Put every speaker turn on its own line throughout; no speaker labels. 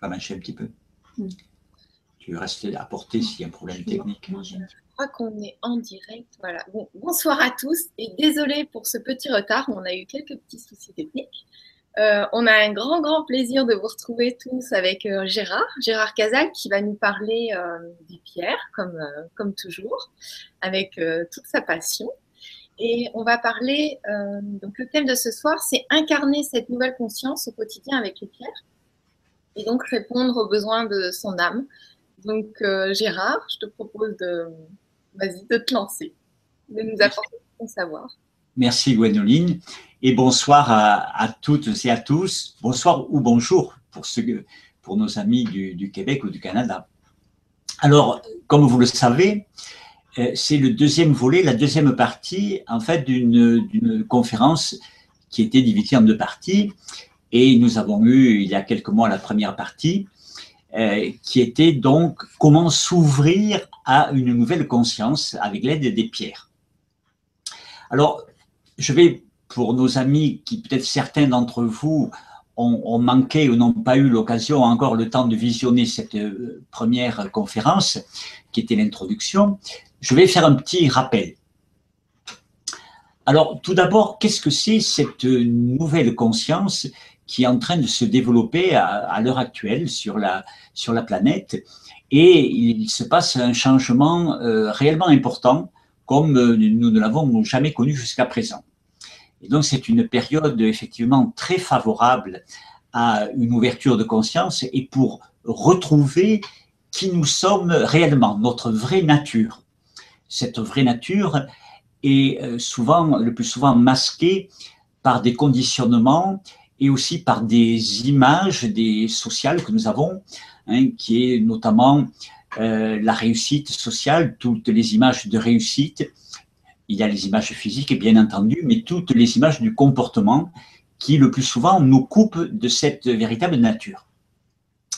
Pas mâcher un petit peu. Mm. Tu restes à porter s'il y a un problème technique.
Je crois qu'on est en direct. Voilà. bonsoir à tous et désolé pour ce petit retard. On a eu quelques petits soucis techniques. Euh, on a un grand, grand plaisir de vous retrouver tous avec euh, Gérard, Gérard Casal, qui va nous parler euh, des pierres, comme, comme toujours, avec toute sa passion. Et on va parler, donc le thème de ce soir, c'est incarner cette nouvelle conscience au quotidien avec les pierres et donc répondre aux besoins de son âme. Donc Gérard, je te propose de, vas-y, de te lancer, de nous apporter ton savoir.
Merci Gwénoline et bonsoir à, toutes et à tous. Bonsoir ou bonjour pour, ceux, pour nos amis du, Québec ou du Canada. Alors, comme vous le savez, euh, c'est le deuxième volet, la deuxième partie, en fait, d'une conférence qui était divisée en deux parties. Et nous avons eu, il y a quelques mois, la première partie, euh, qui était donc comment s'ouvrir à une nouvelle conscience avec l'aide des pierres. Alors, je vais, pour nos amis qui, peut-être certains d'entre vous, ont, manqué ou n'ont pas eu l'occasion encore le temps de visionner cette euh, première conférence, qui était l'introduction, je vais faire un petit rappel. Alors, tout d'abord, qu'est-ce que c'est cette nouvelle conscience qui est en train de se développer à, l'heure actuelle sur la, planète Et il se passe un changement euh, réellement important comme euh, nous ne l'avons jamais connu jusqu'à présent. Et donc, c'est une période effectivement très favorable à une ouverture de conscience et pour retrouver qui nous sommes réellement, notre vraie nature. Cette vraie nature est euh, souvent, le plus souvent masquée par des conditionnements et aussi par des images des sociales que nous avons, hein, qui est notamment euh, la réussite sociale, toutes les images de réussite, il y a les images physiques, bien entendu, mais toutes les images du comportement qui, le plus souvent, nous coupent de cette véritable nature.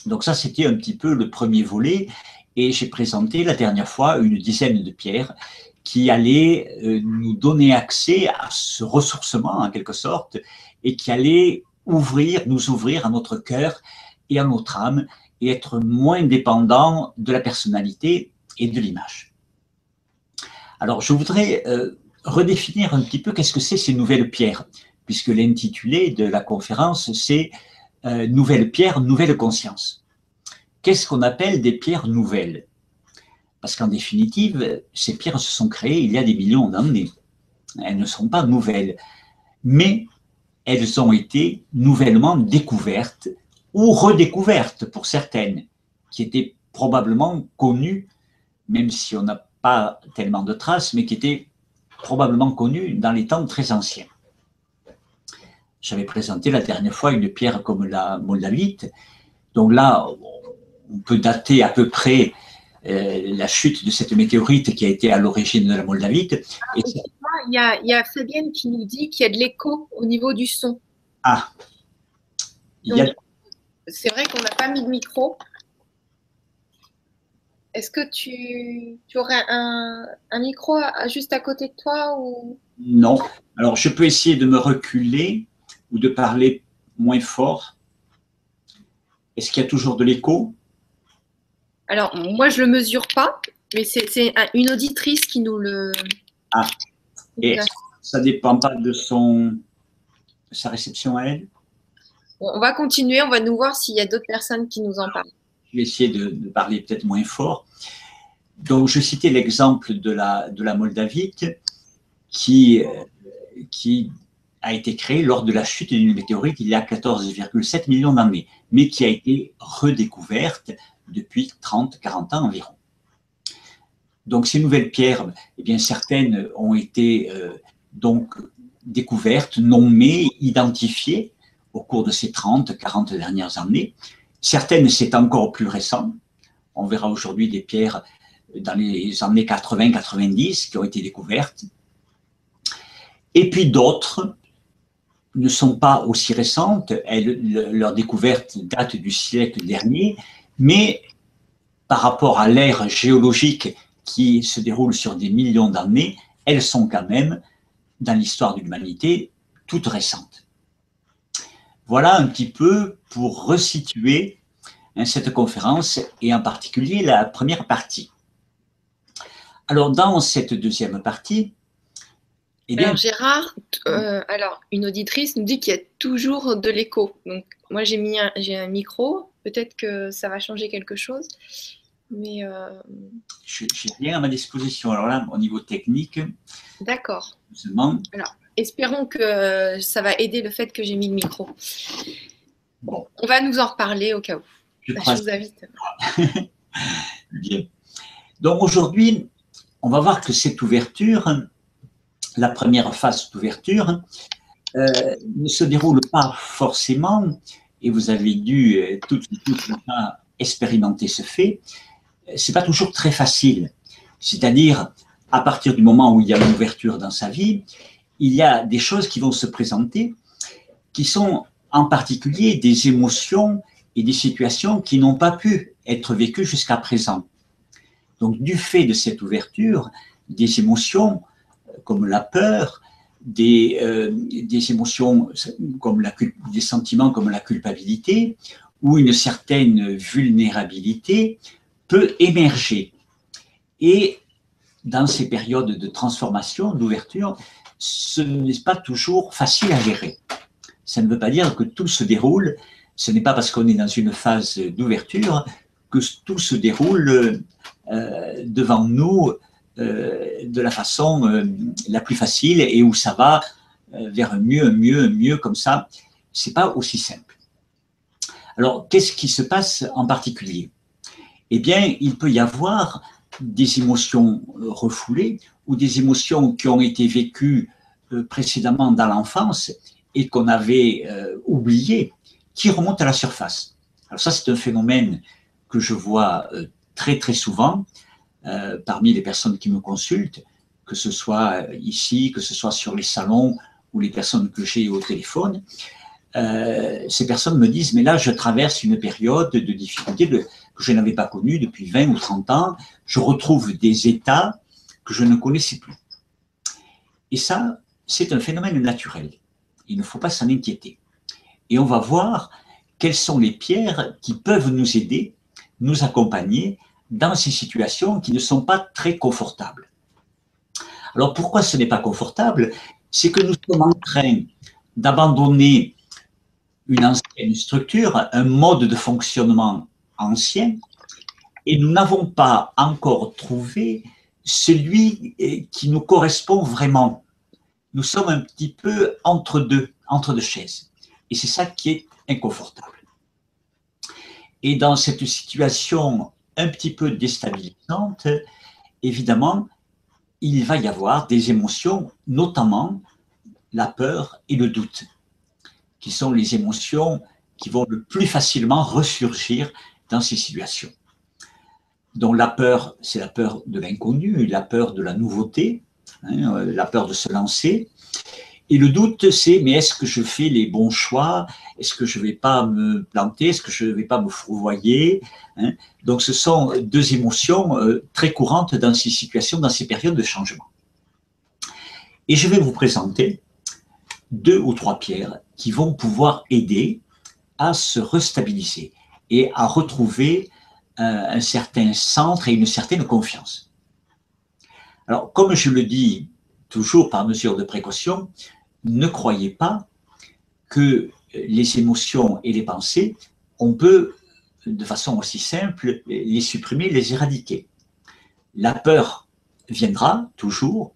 Donc ça, c'était un petit peu le premier volet, et j'ai présenté la dernière fois une dizaine de pierres qui allaient euh, nous donner accès à ce ressourcement, en quelque sorte, et qui allaient ouvrir, nous ouvrir à notre cœur et à notre âme, et être moins dépendant de la personnalité et de l'image. Alors, je voudrais euh, redéfinir un petit peu qu'est-ce que c'est ces nouvelles pierres, puisque l'intitulé de la conférence, c'est euh, Nouvelles pierres, nouvelle conscience. Qu'est-ce qu'on appelle des pierres nouvelles? Parce qu'en définitive, ces pierres se sont créées il y a des millions d'années. Elles ne sont pas nouvelles, mais elles ont été nouvellement découvertes ou redécouvertes pour certaines, qui étaient probablement connues, même si on n'a pas tellement de traces, mais qui était probablement connu dans les temps très anciens. J'avais présenté la dernière fois une pierre comme la moldavite. Donc là, on peut dater à peu près euh, la chute de cette météorite qui a été à l'origine de la moldavite.
Ah, il, y a, il y a Fabienne qui nous dit qu'il y a de l'écho au niveau du son.
Ah.
C'est vrai qu'on n'a pas mis de micro. Est-ce que tu, aurais un, micro juste à côté de toi ou...
Non. Alors, je peux essayer de me reculer ou de parler moins fort. Est-ce qu'il y a toujours de l'écho?
Alors, moi, je ne le mesure pas, mais c'est une auditrice qui nous le...
Ah, et ça ne dépend pas de, son, sa réception à elle?
On va continuer, on va nous voir s'il y a d'autres personnes qui nous en parlent.
Je vais essayer de, parler peut-être moins fort. Donc, je citais l'exemple de la, de la Moldavite qui, euh, qui a été créée lors de la chute d'une météorite il y a 14,7 millions d'années, mais qui a été redécouverte depuis 30-40 ans environ. Donc, ces nouvelles pierres, eh bien, certaines ont été euh, donc découvertes, nommées, identifiées au cours de ces 30-40 dernières années. Certaines, c'est encore plus récent. On verra aujourd'hui des pierres dans les années 80-90 qui ont été découvertes. Et puis d'autres ne sont pas aussi récentes. Elles, leur découverte date du siècle dernier, mais par rapport à l'ère géologique qui se déroule sur des millions d'années, elles sont quand même, dans l'histoire de l'humanité, toutes récentes. Voilà un petit peu pour resituer hein, cette conférence et en particulier la première partie. Alors, dans cette deuxième partie,
eh bien, alors Gérard, euh, alors une auditrice nous dit qu'il y a toujours de l'écho. Donc moi j'ai mis un, micro, peut-être que ça va changer quelque chose, mais euh...
je rien à ma disposition. Alors là, au niveau technique.
D'accord. Alors espérons que ça va aider le fait que j'ai mis le micro. Bon, on va nous en reparler au cas où. Je, je vous invite.
Bien. Donc aujourd'hui, on va voir que cette ouverture, la première phase d'ouverture, euh, ne se déroule pas forcément, et vous avez dû euh, tout, tout, expérimenter ce fait, c'est pas toujours très facile. C'est-à-dire, à partir du moment où il y a une ouverture dans sa vie, il y a des choses qui vont se présenter qui sont en particulier des émotions et des situations qui n'ont pas pu être vécues jusqu'à présent. Donc, du fait de cette ouverture, des émotions euh, comme la peur, des, euh, des émotions comme la, des sentiments comme la culpabilité ou une certaine vulnérabilité peut émerger. Et dans ces périodes de transformation, d'ouverture, ce n'est pas toujours facile à gérer. Ça ne veut pas dire que tout se déroule, ce n'est pas parce qu'on est dans une phase d'ouverture que tout se déroule euh, devant nous de la façon euh, la plus facile et où ça va vers mieux, mieux, mieux comme ça. C'est pas aussi simple. Alors, qu'est-ce qui se passe en particulier? Eh bien, il peut y avoir des émotions refoulées ou des émotions qui ont été vécues précédemment dans l'enfance et qu'on avait oubliées, qui remontent à la surface. Alors ça, c'est un phénomène que je vois très très souvent euh, parmi les personnes qui me consultent, que ce soit ici, que ce soit sur les salons ou les personnes que j'ai au téléphone. Euh, ces personnes me disent, mais là, je traverse une période de difficulté que je n'avais pas connue depuis 20 ou 30 ans. Je retrouve des états que je ne connaissais plus. Et ça, c'est un phénomène naturel. Il ne faut pas s'en inquiéter. Et on va voir quelles sont les pierres qui peuvent nous aider, nous accompagner dans ces situations qui ne sont pas très confortables. Alors pourquoi ce n'est pas confortable? C'est que nous sommes en train d'abandonner une ancienne structure, un mode de fonctionnement ancien, et nous n'avons pas encore trouvé celui eh, qui nous correspond vraiment. Nous sommes un petit peu entre deux, entre deux chaises. Et c'est ça qui est inconfortable. Et dans cette situation un petit peu déstabilisante, évidemment, il va y avoir des émotions, notamment la peur et le doute, qui sont les émotions qui vont le plus facilement ressurgir dans ces situations. Donc la peur, c'est la peur de l'inconnu, la peur de la nouveauté, hein, la peur de se lancer, et le doute, c'est mais est-ce que je fais les bons choix? Est-ce que je ne vais pas me planter? Est-ce que je ne vais pas me fourvoyer? Hein? Donc ce sont deux émotions euh, très courantes dans ces situations, dans ces périodes de changement. Et je vais vous présenter deux ou trois pierres qui vont pouvoir aider à se restabiliser et à retrouver euh, un certain centre et une certaine confiance. Alors, comme je le dis toujours par mesure de précaution, ne croyez pas que les émotions et les pensées, on peut, de façon aussi simple, les supprimer, les éradiquer. La peur viendra toujours,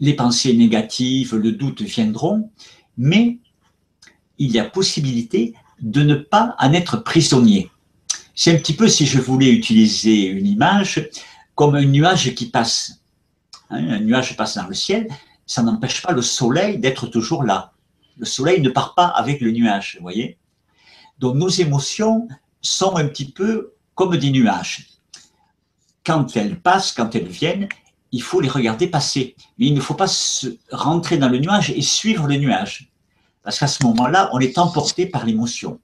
les pensées négatives, le doute viendront, mais il y a possibilité de ne pas en être prisonnier. C'est un petit peu, si je voulais utiliser une image, comme un nuage qui passe. Hein, un nuage passe dans le ciel, ça n'empêche pas le soleil d'être toujours là. Le soleil ne part pas avec le nuage, vous voyez Donc nos émotions sont un petit peu comme des nuages. Quand elles passent, quand elles viennent, il faut les regarder passer. Mais il ne faut pas rentrer dans le nuage et suivre le nuage. Parce qu'à ce moment-là, on est emporté par l'émotion.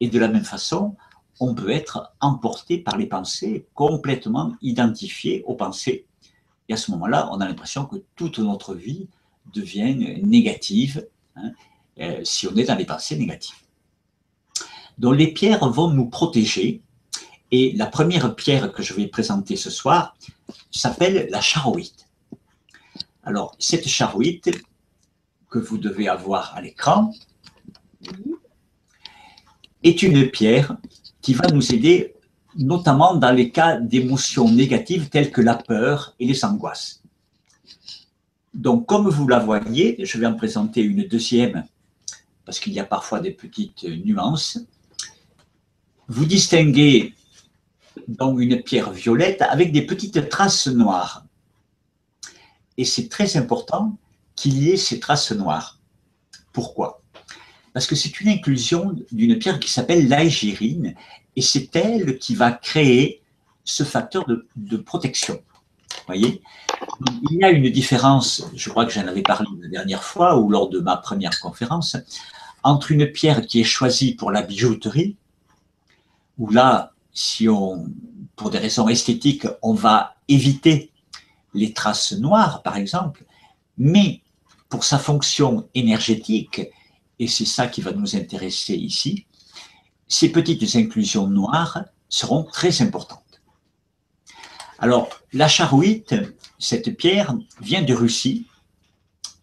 Et de la même façon, on peut être emporté par les pensées, complètement identifié aux pensées et à ce moment-là, on a l'impression que toute notre vie devient négative hein, euh, si on est dans les pensées négatives. Donc les pierres vont nous protéger. Et la première pierre que je vais présenter ce soir s'appelle la charoïte. Alors, cette charoïte que vous devez avoir à l'écran est une pierre qui va nous aider notamment dans les cas d'émotions négatives telles que la peur et les angoisses. Donc, comme vous la voyez, je vais en présenter une deuxième parce qu'il y a parfois des petites nuances. Vous distinguez donc une pierre violette avec des petites traces noires. Et c'est très important qu'il y ait ces traces noires. Pourquoi? Parce que c'est une inclusion d'une pierre qui s'appelle l'aégirine et c'est elle qui va créer ce facteur de, protection. Voyez? Il y a une différence, je crois que j'en avais parlé la dernière fois ou lors de ma première conférence, entre une pierre qui est choisie pour la bijouterie, où là, si on, pour des raisons esthétiques, on va éviter les traces noires, par exemple, mais pour sa fonction énergétique, et c'est ça qui va nous intéresser ici, ces petites inclusions noires seront très importantes. Alors, la charouite, cette pierre, vient de Russie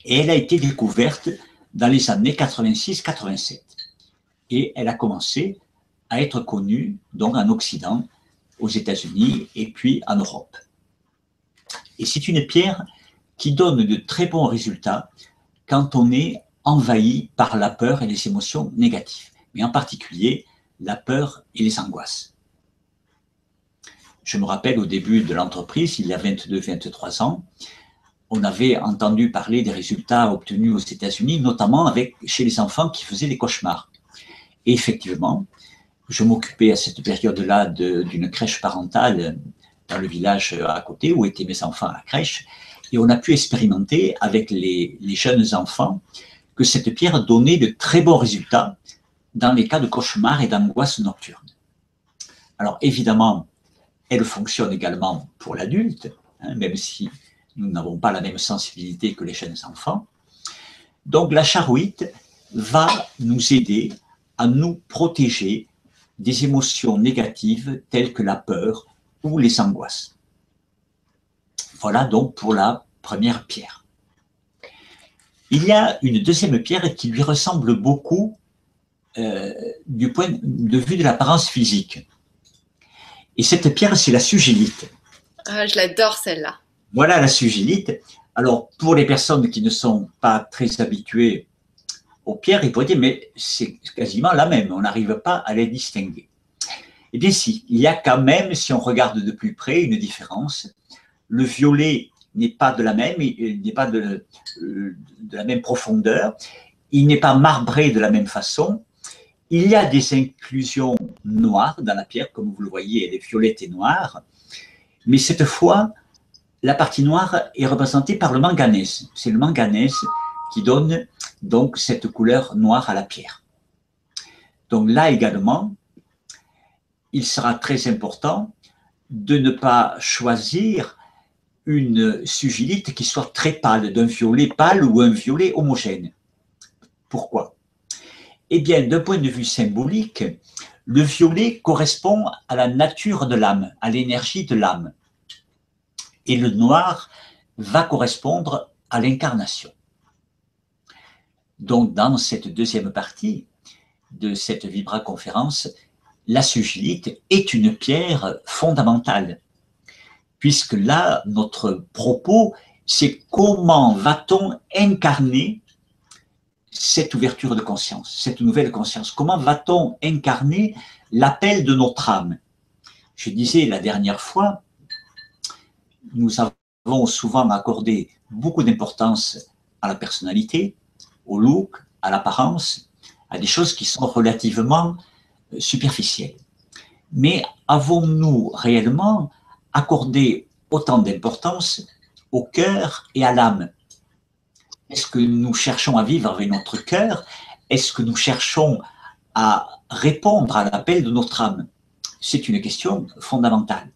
et elle a été découverte dans les années 86-87. Et elle a commencé à être connue donc en Occident, aux États-Unis et puis en Europe. Et c'est une pierre qui donne de très bons résultats quand on est envahi par la peur et les émotions négatives, mais en particulier la peur et les angoisses. Je me rappelle au début de l'entreprise, il y a 22-23 ans, on avait entendu parler des résultats obtenus aux États-Unis, notamment chez les enfants qui faisaient des cauchemars. Et effectivement, je m'occupais à cette période-là d'une crèche parentale dans le village à côté où étaient mes enfants à la crèche. Et on a pu expérimenter avec les jeunes enfants que cette pierre donnait de très bons résultats dans les cas de cauchemars et d'angoisse nocturne. Alors évidemment, elle fonctionne également pour l'adulte, hein, même si nous n'avons pas la même sensibilité que les jeunes enfants. Donc la charouite va nous aider à nous protéger des émotions négatives telles que la peur ou les angoisses. Voilà donc pour la première pierre. Il y a une deuxième pierre qui lui ressemble beaucoup euh, du point de vue de l'apparence physique. Et cette pierre, c'est la sugilite.
Ah, je l'adore celle-là.
Voilà la sugilite. Alors, pour les personnes qui ne sont pas très habituées aux pierres, ils pourraient dire, mais c'est quasiment la même, on n'arrive pas à les distinguer. Eh bien si, il y a quand même, si on regarde de plus près, une différence. Le violet n'est pas de la même, il n'est pas de, de, la même profondeur, il n'est pas marbré de la même façon. Il y a des inclusions noires dans la pierre, comme vous le voyez, elle est violette et noire, mais cette fois, la partie noire est représentée par le manganèse. C'est le manganèse qui donne donc cette couleur noire à la pierre. Donc là également, il sera très important de ne pas choisir une sugilite qui soit très pâle, d'un violet pâle ou un violet homogène. Pourquoi? Eh bien, d'un point de vue symbolique, le violet correspond à la nature de l'âme, à l'énergie de l'âme et le noir va correspondre à l'incarnation. Donc, dans cette deuxième partie de cette vibra-conférence, la sugilite est une pierre fondamentale, puisque là, notre propos, c'est comment va-t-on incarner cette ouverture de conscience, cette nouvelle conscience. Comment va-t-on incarner l'appel de notre âme? Je disais la dernière fois nous avons souvent accordé beaucoup d'importance à la personnalité, au look, à l'apparence, à des choses qui sont relativement euh, superficielles. Mais avons-nous réellement accordé autant d'importance au cœur et à l'âme? Est-ce que nous cherchons à vivre avec notre cœur? Est-ce que nous cherchons à répondre à l'appel de notre âme? C'est une question fondamentale.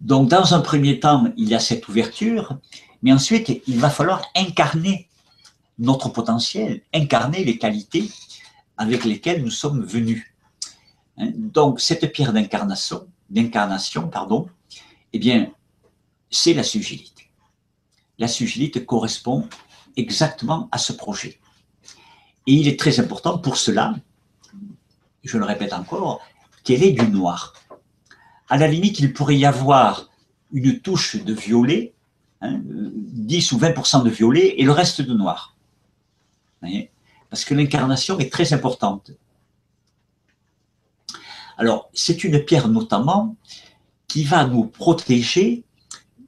Donc, dans un premier temps, il y a cette ouverture, mais ensuite, il va falloir incarner notre potentiel, incarner les qualités avec lesquels nous sommes venus. Hein, donc, cette pierre d'incarnation, pardon, eh bien, c'est la sugilite. La sugilite correspond exactement à ce projet. Et il est très important pour cela, je le répète encore, qu'elle est du noir. À la limite, il pourrait y avoir une touche de violet, 10 hein, ou 20% de violet, et le reste de noir. Parce que l'incarnation est très importante. Alors, c'est une pierre notamment qui va nous protéger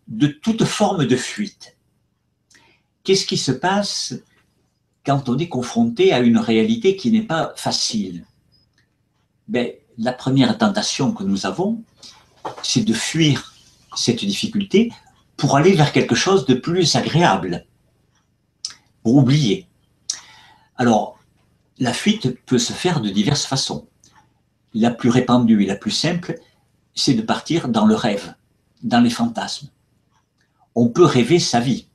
de toute forme de fuite. Qu'est-ce qui se passe quand on est confronté à une réalité qui n'est pas facile? Ben, La première tentation que nous avons, c'est de fuir cette difficulté pour aller vers quelque chose de plus agréable, pour oublier. Alors, la fuite peut se faire de diverses façons. La plus répandue et la plus simple, c'est de partir dans le rêve, dans les fantasmes. On peut rêver sa vie.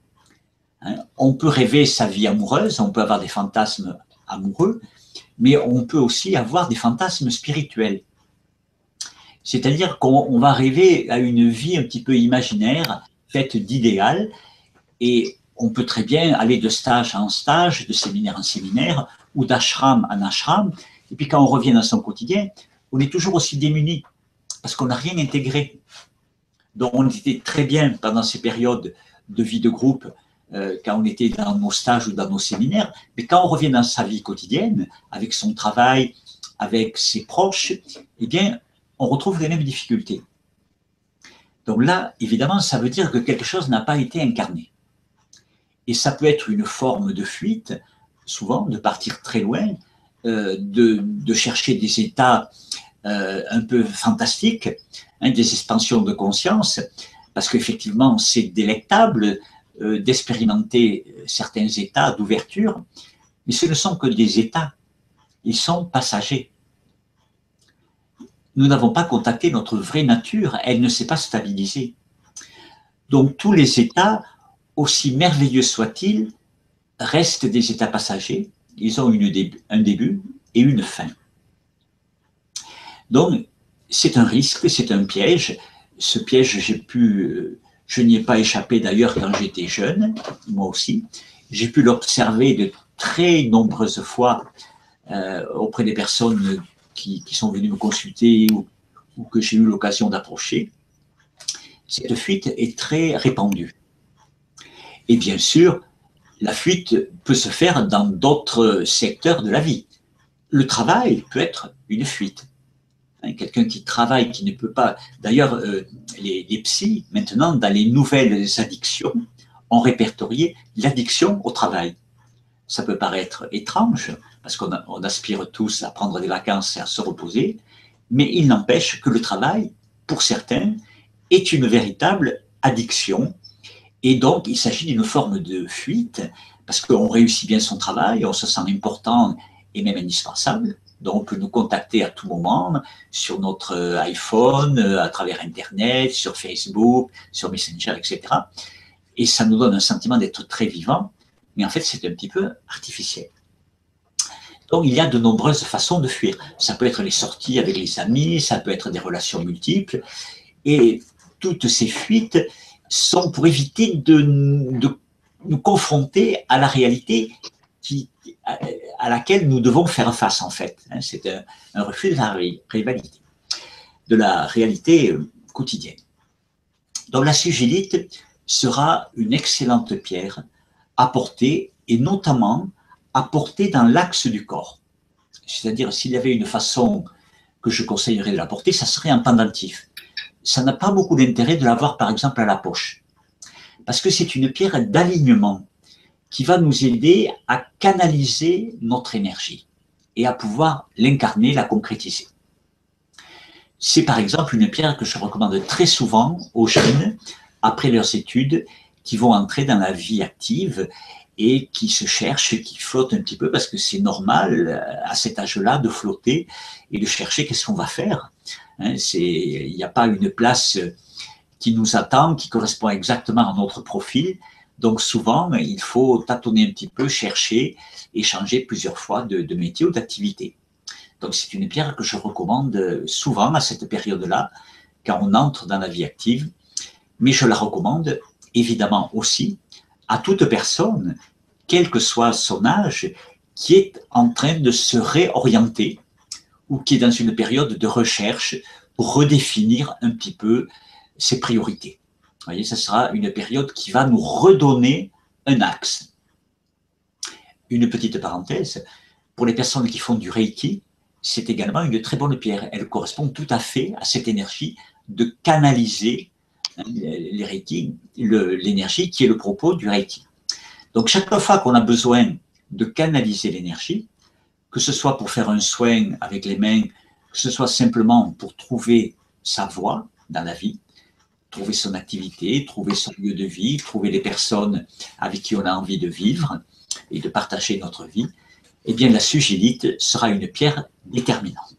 Hein. On peut rêver sa vie amoureuse, on peut avoir des fantasmes amoureux, mais on peut aussi avoir des fantasmes spirituels. C'est-à-dire qu'on va rêver à une vie un petit peu imaginaire, faite d'idéal, et on peut très bien aller de stage en stage, de séminaire en séminaire, ou d'ashram en ashram, et puis quand on revient dans son quotidien, on est toujours aussi démuni, parce qu'on n'a rien intégré. Donc on était très bien pendant ces périodes de vie de groupe, euh, quand on était dans nos stages ou dans nos séminaires, mais quand on revient dans sa vie quotidienne, avec son travail, avec ses proches, eh bien, on retrouve les mêmes difficultés. Donc là, évidemment, ça veut dire que quelque chose n'a pas été incarné. Et ça peut être une forme de fuite, souvent, de partir très loin, euh, de, chercher des états euh, un peu fantastiques, hein, des expansions de conscience, parce qu'effectivement, c'est délectable d'expérimenter certains états d'ouverture, mais ce ne sont que des états. Ils sont passagers nous n'avons pas contacté notre vraie nature, elle ne s'est pas stabilisée. Donc tous les états, aussi merveilleux soient-ils, restent des états passagers, ils ont un début et une fin. Donc c'est un risque, c'est un piège. Ce piège, j'ai pu, je n'y ai pas échappé d'ailleurs quand j'étais jeune, moi aussi. J'ai pu l'observer de très nombreuses fois euh, auprès des personnes qui, sont venus me consulter ou, que j'ai eu l'occasion d'approcher, cette fuite est très répandue. Et bien sûr, la fuite peut se faire dans d'autres secteurs de la vie. Le travail peut être une fuite. Hein, quelqu'un qui travaille, qui ne peut pas. D'ailleurs, euh, les, les psys, maintenant, dans les nouvelles addictions, ont répertorié l'addiction au travail. Ça peut paraître étrange, parce qu'on aspire tous à prendre des vacances et à se reposer, mais il n'empêche que le travail, pour certains, est une véritable addiction. Et donc, il s'agit d'une forme de fuite, parce qu'on réussit bien son travail, on se sent important et même indispensable. Donc, nous contacter à tout moment sur notre iPhone, à travers Internet, sur Facebook, sur Messenger, etc. Et ça nous donne un sentiment d'être très vivant, mais en fait, c'est un petit peu artificiel. Donc, il y a de nombreuses façons de fuir. Ça peut être les sorties avec les amis, ça peut être des relations multiples. Et toutes ces fuites sont pour éviter de, nous confronter à la réalité qui, à laquelle nous devons faire face, en fait. Hein, c'est un, refus de la de la réalité euh, quotidienne. Donc, la sigillite sera une excellente pierre à porter, et notamment à porter dans l'axe du corps. C'est-à-dire, s'il y avait une façon que je conseillerais de la porter, ça serait un pendentif. Ça n'a pas beaucoup d'intérêt de l'avoir, par exemple, à la poche. Parce que c'est une pierre d'alignement qui va nous aider à canaliser notre énergie et à pouvoir l'incarner, la concrétiser. C'est par exemple une pierre que je recommande très souvent aux jeunes après leurs études qui vont entrer dans la vie active et qui se cherchent, qui flottent un petit peu parce que c'est normal euh, à cet âge-là de flotter et de chercher qu'est-ce qu'on va faire. Hein, il n'y a pas une place qui nous attend, qui correspond exactement à notre profil. Donc souvent, il faut tâtonner un petit peu, chercher et changer plusieurs fois de, de métier ou d'activité. Donc c'est une pierre que je recommande souvent à cette période-là, quand on entre dans la vie active, mais je la recommande évidemment aussi à toute personne, quel que soit son âge, qui est en train de se réorienter ou qui est dans une période de recherche pour redéfinir un petit peu ses priorités. Voyez, ce sera une période qui va nous redonner un axe. Une petite parenthèse, pour les personnes qui font du Reiki, c'est également une très bonne pierre. Elle correspond tout à fait à cette énergie de canaliser hein, l'énergie qui est le propos du Reiki. Donc chaque fois qu'on a besoin de canaliser l'énergie, que ce soit pour faire un soin avec les mains, que ce soit simplement pour trouver sa voie dans la vie, trouver son activité, trouver son lieu de vie, trouver les personnes avec qui on a envie de vivre et de partager notre vie, eh bien la sugilite sera une pierre déterminante.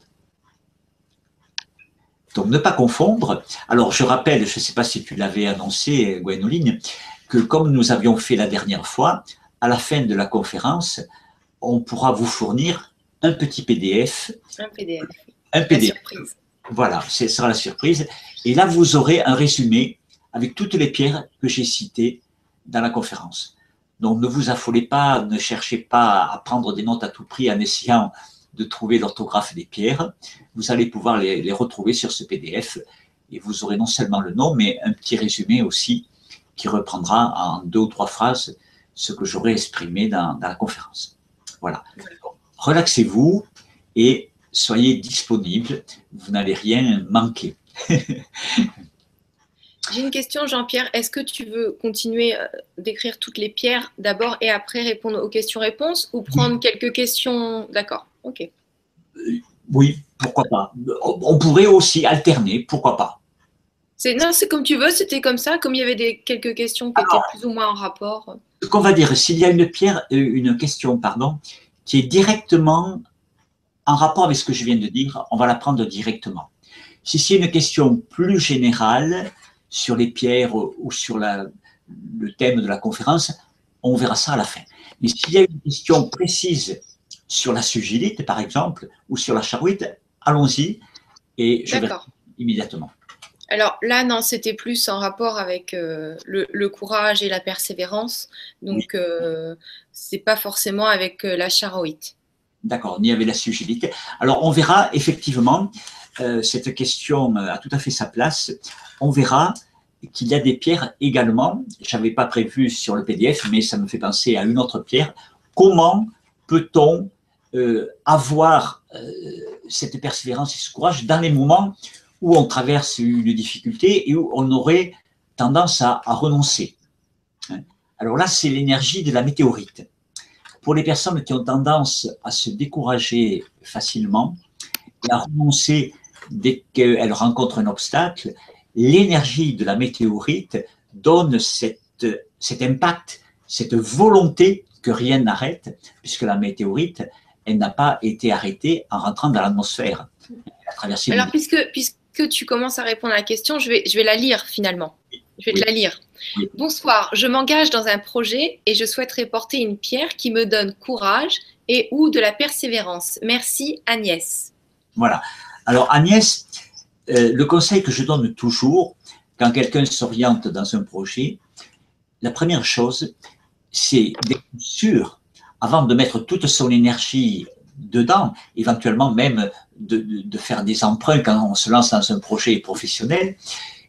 Donc ne pas confondre. Alors je rappelle, je ne sais pas si tu l'avais annoncé, Gwenoline, que comme nous avions fait la dernière fois, à la fin de la conférence, on pourra vous fournir un petit PDF.
Un PDF.
Un PDF. Voilà, ce sera la surprise. Et là, vous aurez un résumé avec toutes les pierres que j'ai citées dans la conférence. Donc ne vous affolez pas, ne cherchez pas à prendre des notes à tout prix en essayant de trouver l'orthographe des pierres. Vous allez pouvoir les, retrouver sur ce PDF et vous aurez non seulement le nom, mais un petit résumé aussi qui reprendra en deux ou trois phrases ce que j'aurais exprimé dans, dans, la conférence. Voilà. Relaxez-vous et soyez disponibles. Vous n'allez rien manquer.
J'ai une question, Jean-Pierre. Est-ce que tu veux continuer euh, d'écrire toutes les pierres d'abord et après répondre aux questions-réponses ou prendre quelques questions? D'accord, ok.
Euh, oui, pourquoi pas. On pourrait aussi alterner, pourquoi pas.
Non, c'est comme tu veux, c'était comme ça, comme il y avait des, quelques questions qui étaient plus ou moins en rapport.
Ce qu'on va dire, s'il y a une pierre, euh, une question, pardon, qui est directement en rapport avec ce que je viens de dire, on va la prendre directement. Si c'est une question plus générale, sur les pierres ou sur le thème de la conférence, on verra ça à la fin. Mais s'il y a une question précise sur la sugilite, par exemple, ou sur la charouite, allons-y et je vais immédiatement.
Alors là, non, c'était plus en rapport avec euh, le, courage et la persévérance. Donc, euh, c'est pas forcément avec euh, la charouite.
D'accord, ni avec la sugilite. Alors, on verra effectivement euh, cette question a tout à fait sa place. On verra qu'il y a des pierres également. Je n'avais pas prévu sur le PDF, mais ça me fait penser à une autre pierre. Comment peut-on euh, avoir euh, cette persévérance et ce courage dans les moments où on traverse une difficulté et où on aurait tendance à, à renoncer hein? Alors là, c'est l'énergie de la météorite. Pour les personnes qui ont tendance à se décourager facilement et à renoncer dès qu'elle rencontre un obstacle, l'énergie de la météorite donne cette, cet impact, cette volonté que rien n'arrête, puisque la météorite, elle n'a pas été arrêtée en rentrant dans l'atmosphère.
Alors, puisque, puisque tu commences à répondre à la question, je vais, je vais la lire finalement. Je vais te la lire. Bonsoir, je m'engage dans un projet et je souhaiterais porter une pierre qui me donne courage et ou de la persévérance. Merci Agnès.
Voilà. Alors Agnès, euh, le conseil que je donne toujours quand quelqu'un s'oriente dans un projet, la première chose, c'est d'être sûr, avant de mettre toute son énergie dedans, éventuellement même de, faire des emprunts quand on se lance dans un projet professionnel,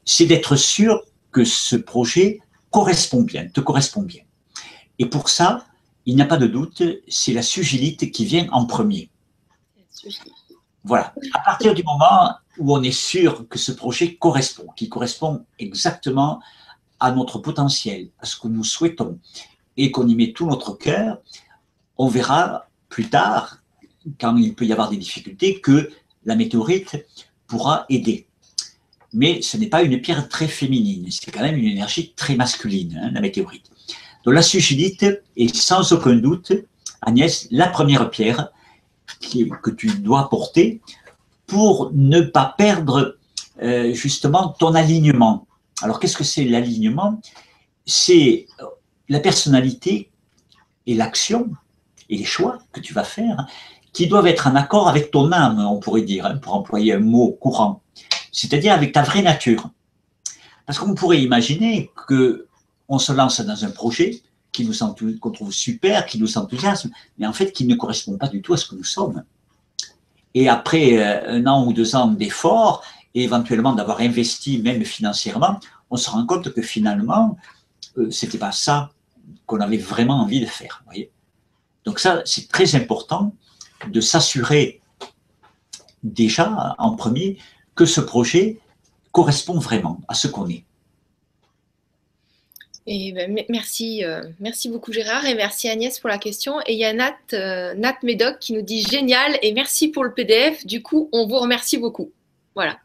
c'est d'être sûr que ce projet correspond bien, te correspond bien. Et pour ça, il n'y a pas de doute, c'est la sugilite qui vient en premier. Voilà. À partir du moment où on est sûr que ce projet correspond, qu'il correspond exactement à notre potentiel, à ce que nous souhaitons, et qu'on y met tout notre cœur, on verra plus tard, quand il peut y avoir des difficultés, que la météorite pourra aider. Mais ce n'est pas une pierre très féminine, c'est quand même une énergie très masculine, hein, la météorite. Donc la sugilite est sans aucun doute, Agnès, la première pierre que tu dois porter pour ne pas perdre euh, justement ton alignement. Alors qu'est-ce que c'est l'alignement? C'est la personnalité et l'action et les choix que tu vas faire qui doivent être en accord avec ton âme, on pourrait dire, hein, pour employer un mot courant, c'est-à-dire avec ta vraie nature. Parce qu'on pourrait imaginer que on se lance dans un projet qui nous qu'on trouve super, qui nous enthousiasme, mais en fait qui ne correspond pas du tout à ce que nous sommes. Et après euh, un an ou deux ans d'efforts, et éventuellement d'avoir investi même financièrement, on se rend compte que finalement, euh, c'était pas ça qu'on avait vraiment envie de faire. Voyez Donc ça, c'est très important de s'assurer déjà en premier que ce projet correspond vraiment à ce qu'on est.
Et ben, merci, euh, merci beaucoup Gérard et merci Agnès pour la question. Et il y a Nat, euh, Nat Médoc qui nous dit génial et merci pour le PDF. Du coup, on vous remercie beaucoup. Voilà.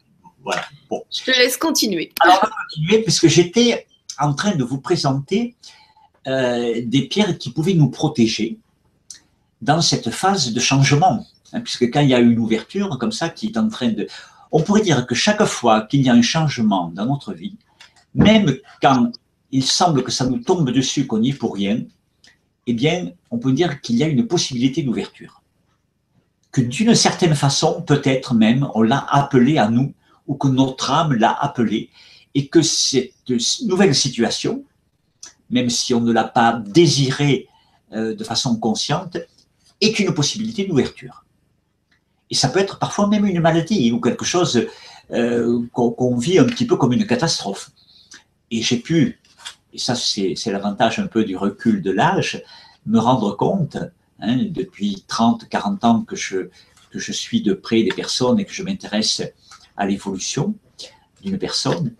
Voilà. Bon.
Je te laisse continuer.
Alors, on va continuer puisque j'étais en train de vous présenter euh, des pierres qui pouvaient nous protéger dans cette phase de changement. Hein, puisque quand il y a une ouverture comme ça qui est en train de... On pourrait dire que chaque fois qu'il y a un changement dans notre vie, même quand il semble que ça nous tombe dessus, qu'on n'y est pour rien, eh bien, on peut dire qu'il y a une possibilité d'ouverture. Que d'une certaine façon, peut-être même, on l'a appelé à nous, ou que notre âme l'a appelé, et que cette nouvelle situation, même si on ne l'a pas désirée euh, de façon consciente, est une possibilité d'ouverture. Et ça peut être parfois même une maladie ou quelque chose euh, qu'on vit un petit peu comme une catastrophe. Et j'ai pu et ça c'est l'avantage un peu du recul de l'âge, me rendre compte, hein, depuis 30, 40 ans que je, que je suis de près des personnes et que je m'intéresse à l'évolution d'une personne,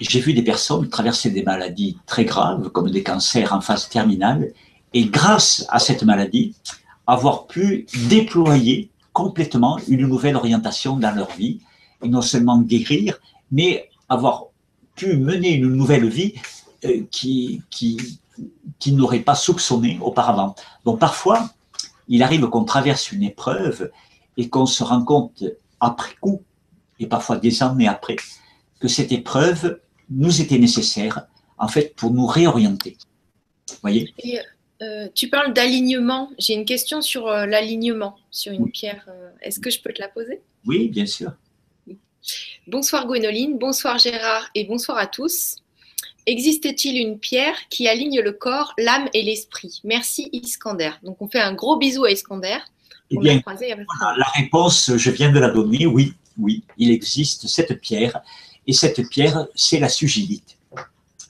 j'ai vu des personnes traverser des maladies très graves, comme des cancers en phase terminale, et grâce à cette maladie, avoir pu déployer complètement une nouvelle orientation dans leur vie, et non seulement guérir, mais avoir pu mener une nouvelle vie euh, qui, qui, qui n'auraient pas soupçonné auparavant. Donc parfois, il arrive qu'on traverse une épreuve et qu'on se rend compte après coup, et parfois des années après, que cette épreuve nous était nécessaire, en fait, pour nous réorienter. voyez?
Euh, Tu parles d'alignement. J'ai une question sur euh, l'alignement, sur une pierre. Est-ce que je peux te la poser?
Oui, bien sûr.
Bonsoir Gwénoline, bonsoir Gérard et bonsoir à tous. Existe-t-il une pierre qui aligne le corps, l'âme et l'esprit? Merci Iskander. Donc on fait un gros bisou à Iskander.
Eh bien, la réponse, je viens de la donner, oui, oui, il existe cette pierre, et cette pierre, c'est la sugilite.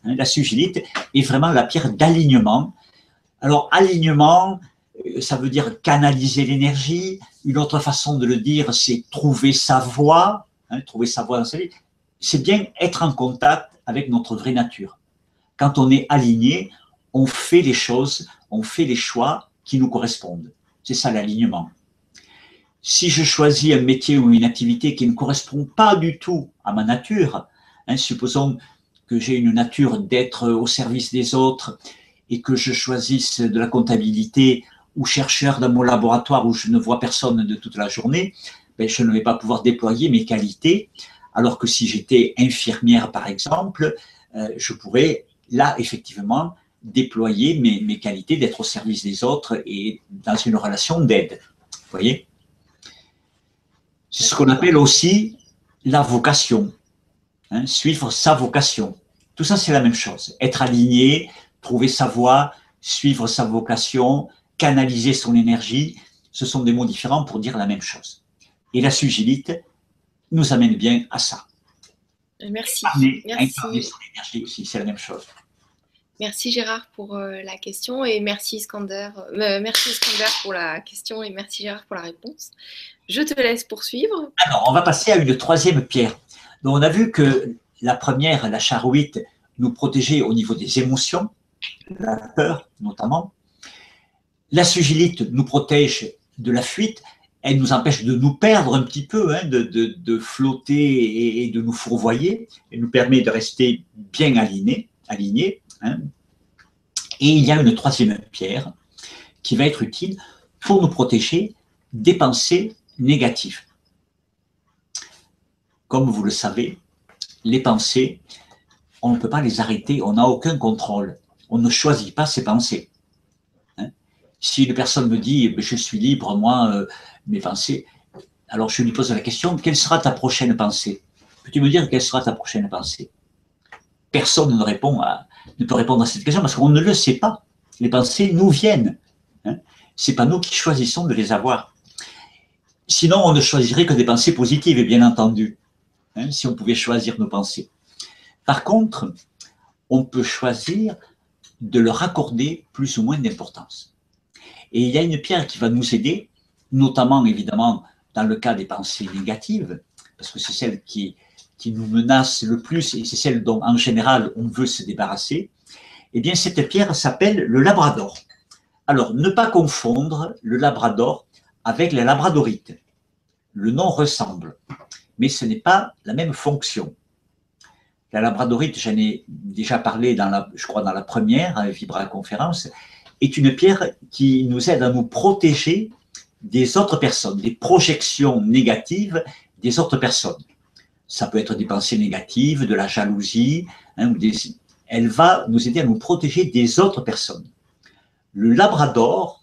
Hein, la sugilite est vraiment la pierre d'alignement. Alors, alignement, euh, ça veut dire canaliser l'énergie. Une autre façon de le dire, c'est trouver sa voie, hein, trouver sa voie dans sa vie. C'est bien être en contact avec notre vraie nature. Quand on est aligné, on fait les choses, on fait les choix qui nous correspondent. C'est ça l'alignement. Si je choisis un métier ou une activité qui ne correspond pas du tout à ma nature, hein, supposons que j'ai une nature d'être au service des autres et que je choisisse de la comptabilité ou chercheur dans mon laboratoire où je ne vois personne de toute la journée, ben, je ne vais pas pouvoir déployer mes qualités alors que si j'étais infirmière, par exemple, euh, je pourrais là, effectivement, déployer mes, qualités d'être au service des autres et dans une relation d'aide. Vous voyez? C'est ce qu'on appelle aussi la vocation. Hein, suivre sa vocation. Tout ça, c'est la même chose. Être aligné, trouver sa voie, suivre sa vocation, canaliser son énergie, ce sont des mots différents pour dire la même chose. Et la sugilite, nous amène bien à ça.
Merci.
Merci. aussi, c'est la même chose.
Merci Gérard pour euh, la question et merci Iskander, euh, merci Iskander pour la question et merci Gérard pour la réponse. Je te laisse poursuivre.
Alors, on va passer à une troisième pierre. Donc, on a vu que la première, la charouite, nous protégeait au niveau des émotions, la peur notamment. La sugilite nous protège de la fuite elle nous empêche de nous perdre un petit peu, hein, de, flotter et, de nous fourvoyer. Elle nous permet de rester bien alignés. alignés hein. Et il y a une troisième pierre qui va être utile pour nous protéger des pensées négatives. Comme vous le savez, les pensées, on ne peut pas les arrêter, on n'a aucun contrôle. On ne choisit pas ses pensées. Hein. si une personne me dit je suis libre, moi, euh, mes pensées, alors je lui pose la question quelle sera ta prochaine pensée? Peux-tu me dire quelle sera ta prochaine pensée? Personne ne, répond ne peut répondre à cette question parce qu'on ne le sait pas. Les pensées nous viennent. Hein. Ce n'est pas nous qui choisissons de les avoir. Sinon, on ne choisirait que des pensées positives, bien entendu, hein, si on pouvait choisir nos pensées. Par contre, on peut choisir de leur accorder plus ou moins d'importance. Et il y a une pierre qui va nous aider, notamment évidemment dans le cas des pensées négatives, parce que c'est celle qui, qui nous menace le plus et c'est celle dont en général on veut se débarrasser. Eh bien, cette pierre s'appelle le labrador. Alors, ne pas confondre le labrador avec la labradorite. Le nom ressemble, mais ce n'est pas la même fonction. La labradorite, j'en ai déjà parlé, dans la, je crois, dans la première hein, Vibra conférence, est une pierre qui nous aide à nous protéger des autres personnes, des projections négatives des autres personnes. Ça peut être des pensées négatives, de la jalousie, hein, elle va nous aider à nous protéger des autres personnes. Le labrador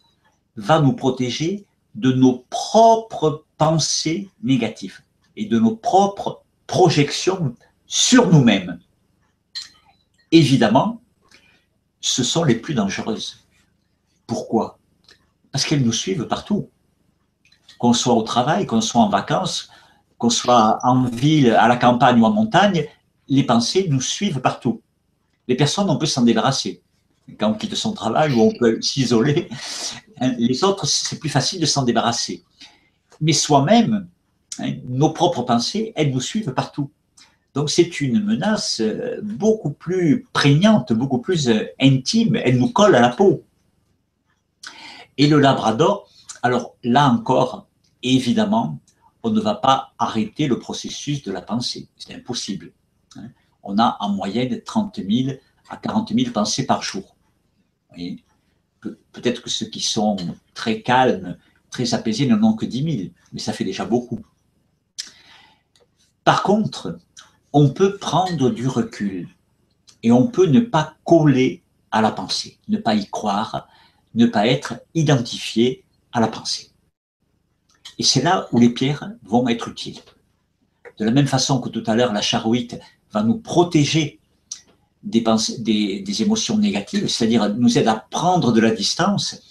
va nous protéger de nos propres pensées négatives et de nos propres projections sur nous-mêmes. Évidemment, ce sont les plus dangereuses. Pourquoi? Parce qu'elles nous suivent partout. Qu'on soit au travail, qu'on soit en vacances, qu'on soit en ville, à la campagne ou en montagne, les pensées nous suivent partout. Les personnes, on peut s'en débarrasser. Quand on quitte son travail ou on peut s'isoler, hein, les autres, c'est plus facile de s'en débarrasser. Mais soi-même, hein, nos propres pensées, elles nous suivent partout. Donc c'est une menace euh, beaucoup plus prégnante, beaucoup plus euh, intime, elle nous colle à la peau. Et le labrador, alors là encore, évidemment, on ne va pas arrêter le processus de la pensée, c'est impossible. Hein. On a en moyenne 30 000 à 40 000 pensées par jour. Peut-être que ceux qui sont très calmes, très apaisés n'en ont que 10 000, mais ça fait déjà beaucoup. Par contre, on peut prendre du recul et on peut ne pas coller à la pensée, ne pas y croire, ne pas être identifié à la pensée. Et c'est là où les pierres vont être utiles. De la même façon que tout à l'heure, la charouite va nous protéger des, des, émotions négatives, c'est-à-dire nous aide à prendre de la distance,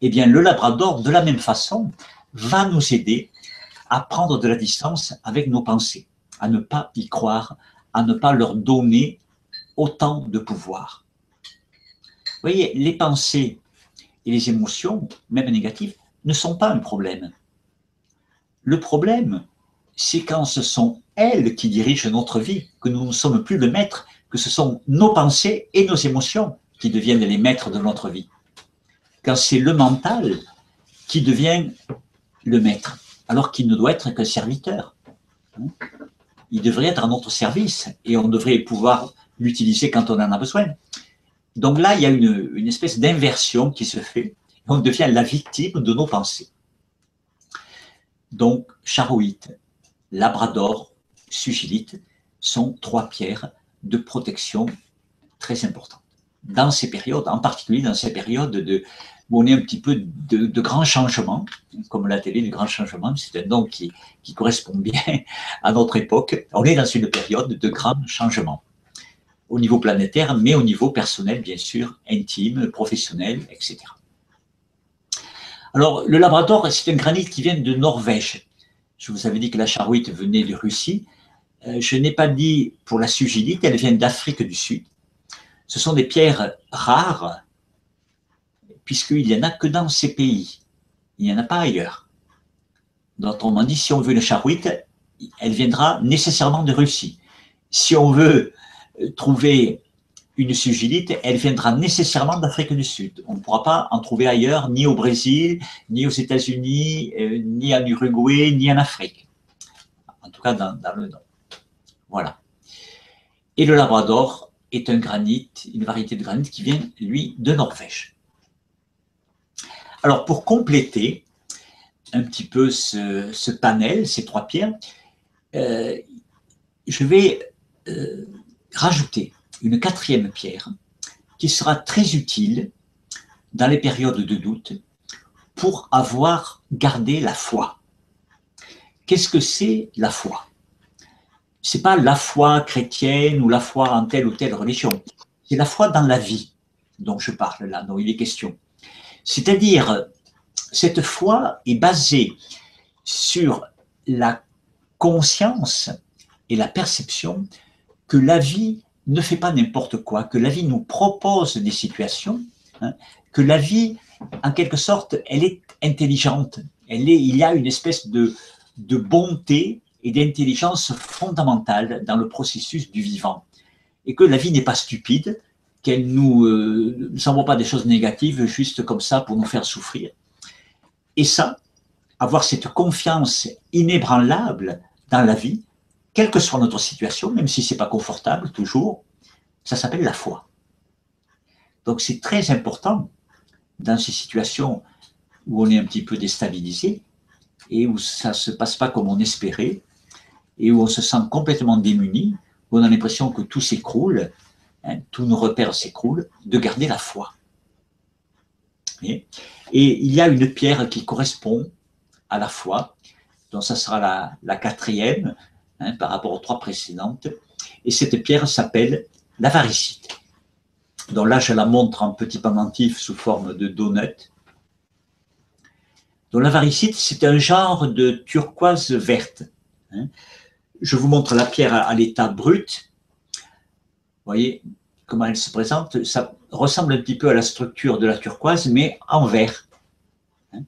eh bien le labrador, de la même façon, va nous aider à prendre de la distance avec nos pensées à ne pas y croire, à ne pas leur donner autant de pouvoir. Vous voyez, les pensées et les émotions, même négatives, ne sont pas un problème. Le problème, c'est quand ce sont elles qui dirigent notre vie, que nous ne sommes plus le maître, que ce sont nos pensées et nos émotions qui deviennent les maîtres de notre vie. Quand c'est le mental qui devient le maître, alors qu'il ne doit être qu'un serviteur il devrait être à notre service et on devrait pouvoir l'utiliser quand on en a besoin. Donc là, il y a une, espèce d'inversion qui se fait. On devient la victime de nos pensées. Donc, charoïte, labrador, sugilite sont trois pierres de protection très importantes. Dans ces périodes, en particulier dans ces périodes de, où on est un petit peu de, grands changements, comme la télé du grand changement, c'est un nom qui, qui correspond bien à notre époque. On est dans une période de grands changements au niveau planétaire, mais au niveau personnel, bien sûr, intime, professionnel, etc. Alors, le Labrador, c'est un granit qui vient de Norvège. Je vous avais dit que la charouite venait de Russie. Euh, je n'ai pas dit pour la sugilite, elle vient d'Afrique du Sud. Ce sont des pierres rares, puisqu'il n'y en a que dans ces pays. Il n'y en a pas ailleurs. On dit, si on veut une charouite, elle viendra nécessairement de Russie. Si on veut euh, trouver une sugilite, elle viendra nécessairement d'Afrique du Sud. On ne pourra pas en trouver ailleurs, ni au Brésil, ni aux États-Unis, euh, ni en Uruguay, ni en Afrique. En tout cas, dans, dans le nord. Voilà. Et le Labrador est un granit, une variété de granit qui vient, lui, de Norvège. Alors, pour compléter un petit peu ce, panel, ces trois pierres, euh, je vais euh, rajouter une quatrième pierre qui sera très utile dans les périodes de doute pour avoir gardé la foi. Qu'est-ce que c'est la foi? C'est pas la foi chrétienne ou la foi en telle ou telle religion. C'est la foi dans la vie dont je parle là, dont il est question. C'est-à-dire, cette foi est basée sur la conscience et la perception que la vie ne fait pas n'importe quoi, que la vie nous propose des situations, hein, que la vie, en quelque sorte, elle est intelligente. Elle est, il y a une espèce de, de bonté et d'intelligence fondamentale dans le processus du vivant. Et que la vie n'est pas stupide, qu'elle nous euh, pas des choses négatives juste comme ça pour nous faire souffrir. Et ça, avoir cette confiance inébranlable dans la vie, quelle que soit notre situation, même si c'est pas confortable toujours, ça s'appelle la foi. Donc c'est très important dans ces situations où on est un petit peu déstabilisé et où ça ne se passe pas comme on espérait et où on se sent complètement démuni, où on a l'impression que tout s'écroule, hein, tous nos repères s'écroulent, de garder la foi. Et, il y a une pierre qui correspond à la foi, donc ça sera la, quatrième hein, par rapport aux trois précédentes, et cette pierre s'appelle l'avaricite. Donc là, je la montre en petit pendentif sous forme de donut. Donc l'avaricite, c'est un genre de turquoise verte. Hein. Je vous montre la pierre à, l'état brut. Voyez comment elle se présente. Ça ressemble un petit peu à la structure de la turquoise, mais en vert. Hein.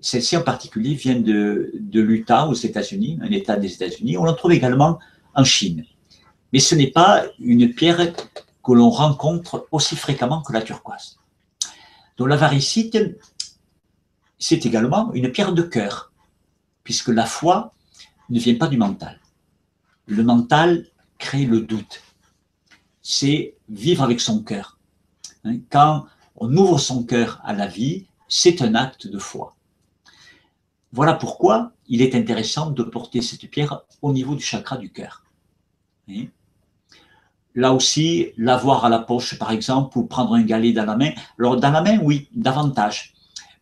Celle-ci en particulier vient de, l'Utah aux États-Unis, un État des États-Unis. On en trouve également en Chine. Mais ce n'est pas une pierre que l'on rencontre aussi fréquemment que la turquoise. Donc la varicite, c'est également une pierre de cœur, puisque la foi ne vient pas du mental. Le mental crée le doute. C'est vivre avec son cœur. Hein, quand on ouvre son cœur à la vie, c'est un acte de foi. Voilà pourquoi il est intéressant de porter cette pierre au niveau du chakra du cœur. Là aussi, l'avoir à la poche, par exemple, ou prendre un galet dans la main. Alors, dans la main, oui, davantage.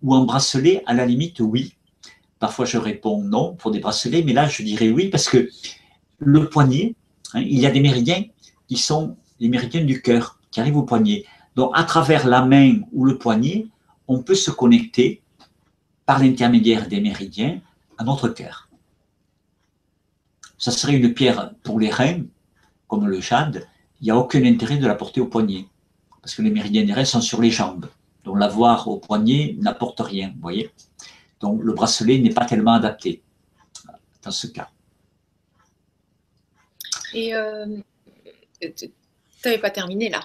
Ou un bracelet, à la limite, oui. Parfois, je réponds non pour des bracelets, mais là, je dirais oui parce que le poignet, hein, il y a des méridiens qui sont les méridiens du cœur, qui arrivent au poignet. Donc, à travers la main ou le poignet, on peut se connecter par l'intermédiaire des méridiens à notre cœur. Ça serait une pierre pour les reins, comme le jade, il n'y a aucun intérêt de la porter au poignet, parce que les méridiens des reins sont sur les jambes. Donc l'avoir au poignet n'apporte rien, vous voyez. Donc le bracelet n'est pas tellement adapté dans ce cas.
Et euh, tu n'avais pas terminé là.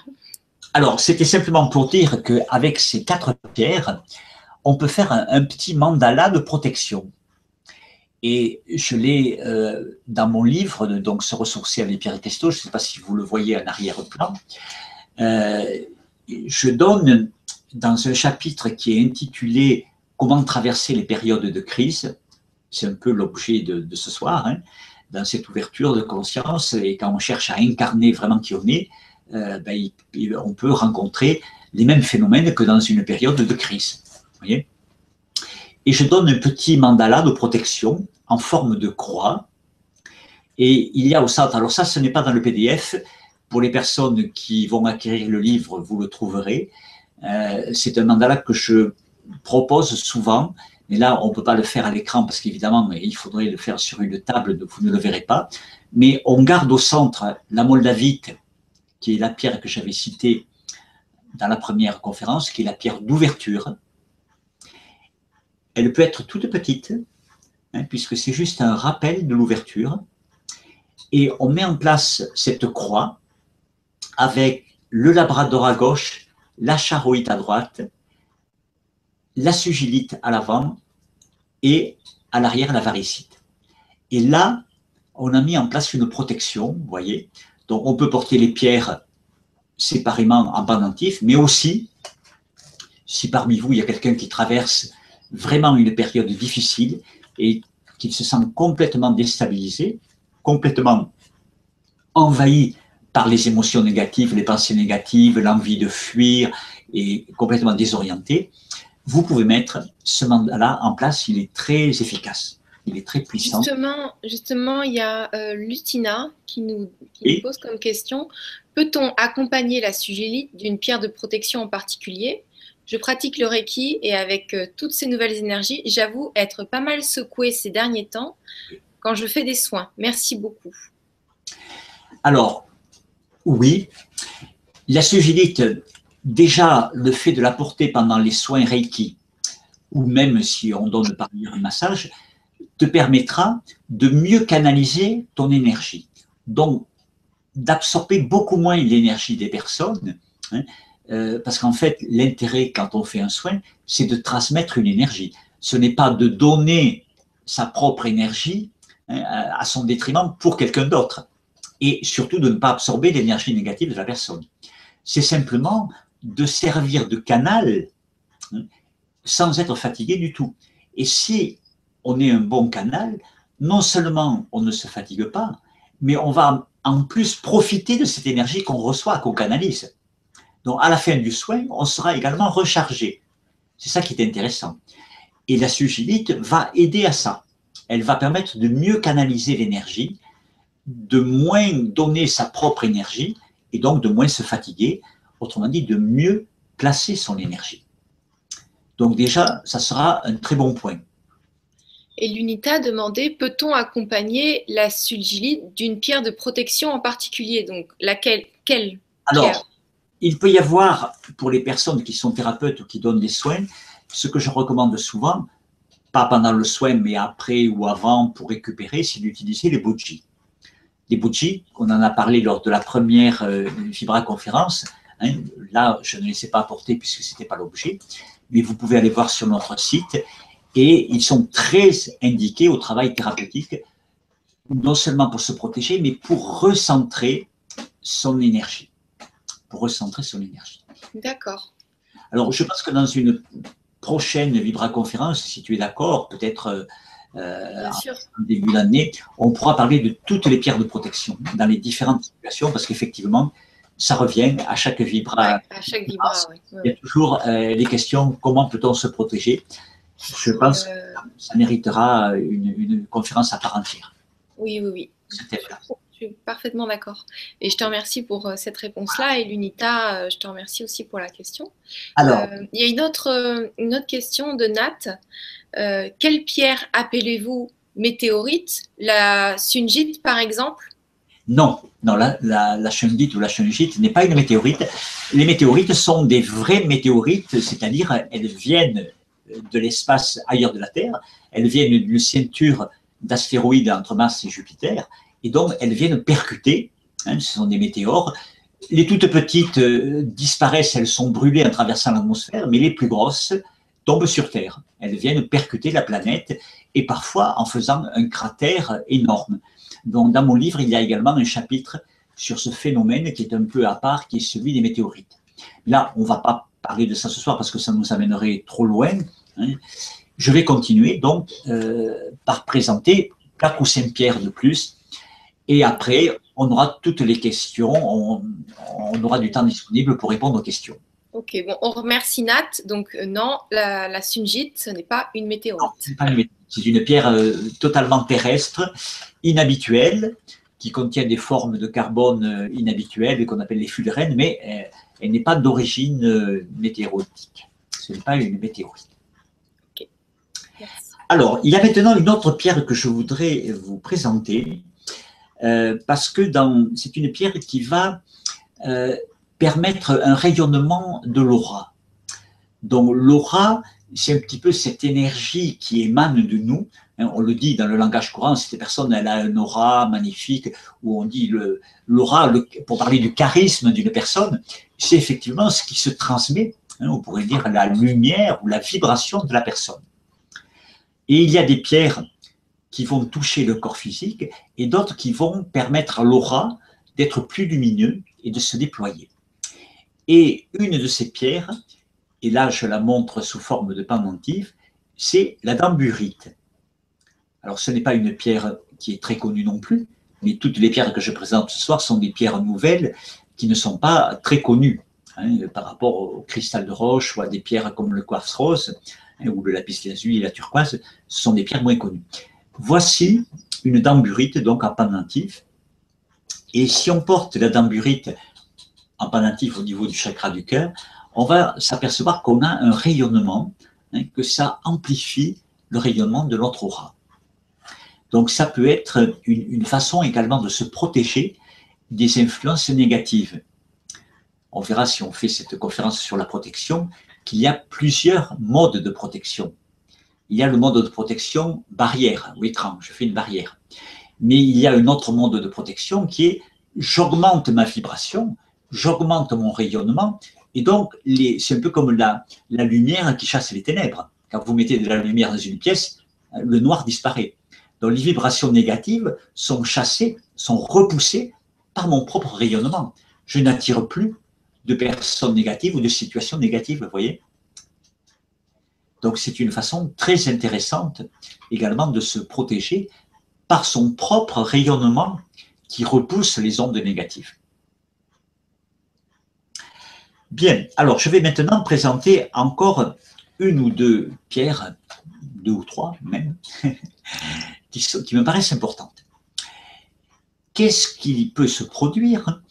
Alors, c'était simplement pour dire qu'avec ces quatre pierres, on peut faire un petit mandala de protection. Et je l'ai euh, dans mon livre, donc Se ressourcer avec Pierre Testo, je ne sais pas si vous le voyez en arrière-plan, euh, je donne dans un chapitre qui est intitulé Comment traverser les périodes de crise, c'est un peu l'objet de, ce soir, hein, dans cette ouverture de conscience, et quand on cherche à incarner vraiment qui on est, euh, ben, on peut rencontrer les mêmes phénomènes que dans une période de crise. Voyez? Et je donne un petit mandala de protection en forme de croix. Et il y a au centre, alors ça, ce n'est pas dans le PDF. Pour les personnes qui vont acquérir le livre, vous le trouverez. Euh, c'est un mandala que je propose souvent, mais là, on ne peut pas le faire à l'écran parce qu'évidemment, il faudrait le faire sur une table, vous ne le verrez pas. Mais on garde au centre la moldavite, qui est la pierre que j'avais citée dans la première conférence, qui est la pierre d'ouverture. Elle peut être toute petite, Hein, puisque c'est juste un rappel de l'ouverture. Et on met en place cette croix avec le labrador à gauche, la charoïte à droite, la sugilite à l'avant et à l'arrière la varicite. Et là, on a mis en place une protection, vous voyez. Donc on peut porter les pierres séparément en pendentif, mais aussi, si parmi vous il y a quelqu'un qui traverse vraiment une période difficile, et qu'il se sent complètement déstabilisé, complètement envahi par les émotions négatives, les pensées négatives, l'envie de fuir et complètement désorienté, vous pouvez mettre ce mandat-là en place. Il est très efficace. Il est très puissant.
Justement, justement il y a euh, Lutina qui, nous, pose comme question Peut-on accompagner la sugélite d'une pierre de protection en particulier? Je pratique le Reiki et avec euh, toutes ces nouvelles énergies, j'avoue être pas mal secouée ces derniers temps quand je fais des soins. Merci beaucoup.
Alors, oui, la sugélite, déjà le fait de la porter pendant les soins Reiki, ou même si on donne par un massage, te permettra de mieux canaliser ton énergie. Donc, d'absorber beaucoup moins l'énergie des personnes, hein, euh, parce qu'en fait, l'intérêt quand on fait un soin, c'est de transmettre une énergie. Ce n'est pas de donner sa propre énergie hein, à son détriment pour quelqu'un d'autre. Et surtout de ne pas absorber l'énergie négative de la personne. C'est simplement de servir de canal hein, sans être fatigué du tout. Et si on est un bon canal, non seulement on ne se fatigue pas, mais on va en plus profiter de cette énergie qu'on reçoit, qu'on canalise. Donc à la fin du soin, on sera également rechargé. C'est ça qui est intéressant. Et la sugilite va aider à ça. Elle va permettre de mieux canaliser l'énergie, de moins donner sa propre énergie et donc de moins se fatiguer, autrement dit de mieux placer son énergie. Donc déjà, ça sera un très bon point.
Et l'UNITA demandait peut-on accompagner la sulgilite d'une pierre de protection en particulier? Donc, laquelle quelle
Alors, il peut y avoir, pour les personnes qui sont thérapeutes ou qui donnent des soins, ce que je recommande souvent, pas pendant le soin, mais après ou avant pour récupérer, c'est d'utiliser les bougies. Les bougies, on en a parlé lors de la première euh, Vibra conférence. Hein, là, je ne les ai pas apportées puisque ce n'était pas l'objet, mais vous pouvez aller voir sur notre site et ils sont très indiqués au travail thérapeutique, non seulement pour se protéger, mais pour recentrer son énergie. Pour recentrer son énergie.
D'accord.
Alors, je pense que dans une prochaine Vibra-conférence, si tu es d'accord, peut-être euh, en début d'année, on pourra parler de toutes les pierres de protection dans les différentes situations, parce qu'effectivement, ça revient à chaque Vibra.
à chaque Vibra, oui.
Il y a toujours euh, les questions comment peut-on se protéger? Je pense que euh, ça méritera une, conférence à part entière.
Oui, oui, oui. Je suis parfaitement d'accord. Et je te remercie pour euh, cette réponse-là. Et l'UNITA, euh, je te remercie aussi pour la question. Alors, il y a une autre, une autre question de Nat. quelle pierre appelez-vous météorite? La Sunjit, par exemple?
Non, non, la, la, la ou la shungite n'est pas une météorite. Les météorites sont des vraies météorites, c'est-à-dire elles viennent de l'espace ailleurs de la Terre, elles viennent d'une ceinture d'astéroïdes entre Mars et Jupiter, et donc elles viennent percuter, hein, ce sont des météores. Les toutes petites euh, disparaissent, elles sont brûlées en traversant l'atmosphère, mais les plus grosses tombent sur Terre. Elles viennent percuter la planète, et parfois en faisant un cratère énorme. Dans mon livre, il y a également un chapitre sur ce phénomène qui est un peu à part, qui est celui des météorites. Là, on ne va pas parler de ça ce soir parce que ça nous amènerait trop loin. Hein. Je vais continuer donc euh, par présenter quatre ou cinq pierres de plus. Et après, on aura toutes les questions, on, aura du temps disponible pour répondre aux questions.
Ok, bon, on remercie Nat. Donc, euh, non, la, la Sunjit, ce n'est pas une météorite.
C'est une pierre euh, totalement terrestre, inhabituelle, qui contient des formes de carbone inhabituelles qu'on appelle les fullerènes, mais elle n'est pas d'origine euh, météoritique. Ce n'est pas une météorite. Alors, il y a maintenant une autre pierre que je voudrais vous présenter, euh, parce que c'est une pierre qui va euh, permettre un rayonnement de l'aura. Donc l'aura, c'est un petit peu cette énergie qui émane de nous. Hein, on le dit dans le langage courant, cette personne, elle a un aura magnifique, où on dit l'aura, pour parler du charisme d'une personne, c'est effectivement ce qui se transmet, hein, on pourrait dire la lumière ou la vibration de la personne. Et il y a des pierres qui vont toucher le corps physique et d'autres qui vont permettre à l'aura d'être plus lumineux et de se déployer. Et une de ces pierres, et là je la montre sous forme de pendentif, c'est la damburite. Alors ce n'est pas une pierre qui est très connue non plus, mais toutes les pierres que je présente ce soir sont des pierres nouvelles qui ne sont pas très connues hein, par rapport au cristal de roche ou à des pierres comme le quartz rose hein, ou le lapis lazuli et la turquoise. Ce sont des pierres moins connues. Voici une damburite, donc en pendentif. Et si on porte la damburite en pendentif au niveau du chakra du cœur, on va s'apercevoir qu'on a un rayonnement, hein, que ça amplifie le rayonnement de notre aura. Donc ça peut être une, façon également de se protéger des influences négatives. On verra si on fait cette conférence sur la protection qu'il y a plusieurs modes de protection. Il y a le mode de protection barrière ou écran, je fais une barrière. Mais il y a un autre mode de protection qui est j'augmente ma vibration, j'augmente mon rayonnement, et donc c'est un peu comme la, la lumière qui chasse les ténèbres. Quand vous mettez de la lumière dans une pièce, le noir disparaît. Donc les vibrations négatives sont chassées, sont repoussées par mon propre rayonnement. Je n'attire plus de personnes négatives ou de situations négatives, vous voyez Donc c'est une façon très intéressante également de se protéger par son propre rayonnement qui repousse les ondes négatives. Bien, alors je vais maintenant présenter encore une ou deux pierres, deux ou trois même, qui, me paraissent importantes. Qu'est-ce qui peut se produire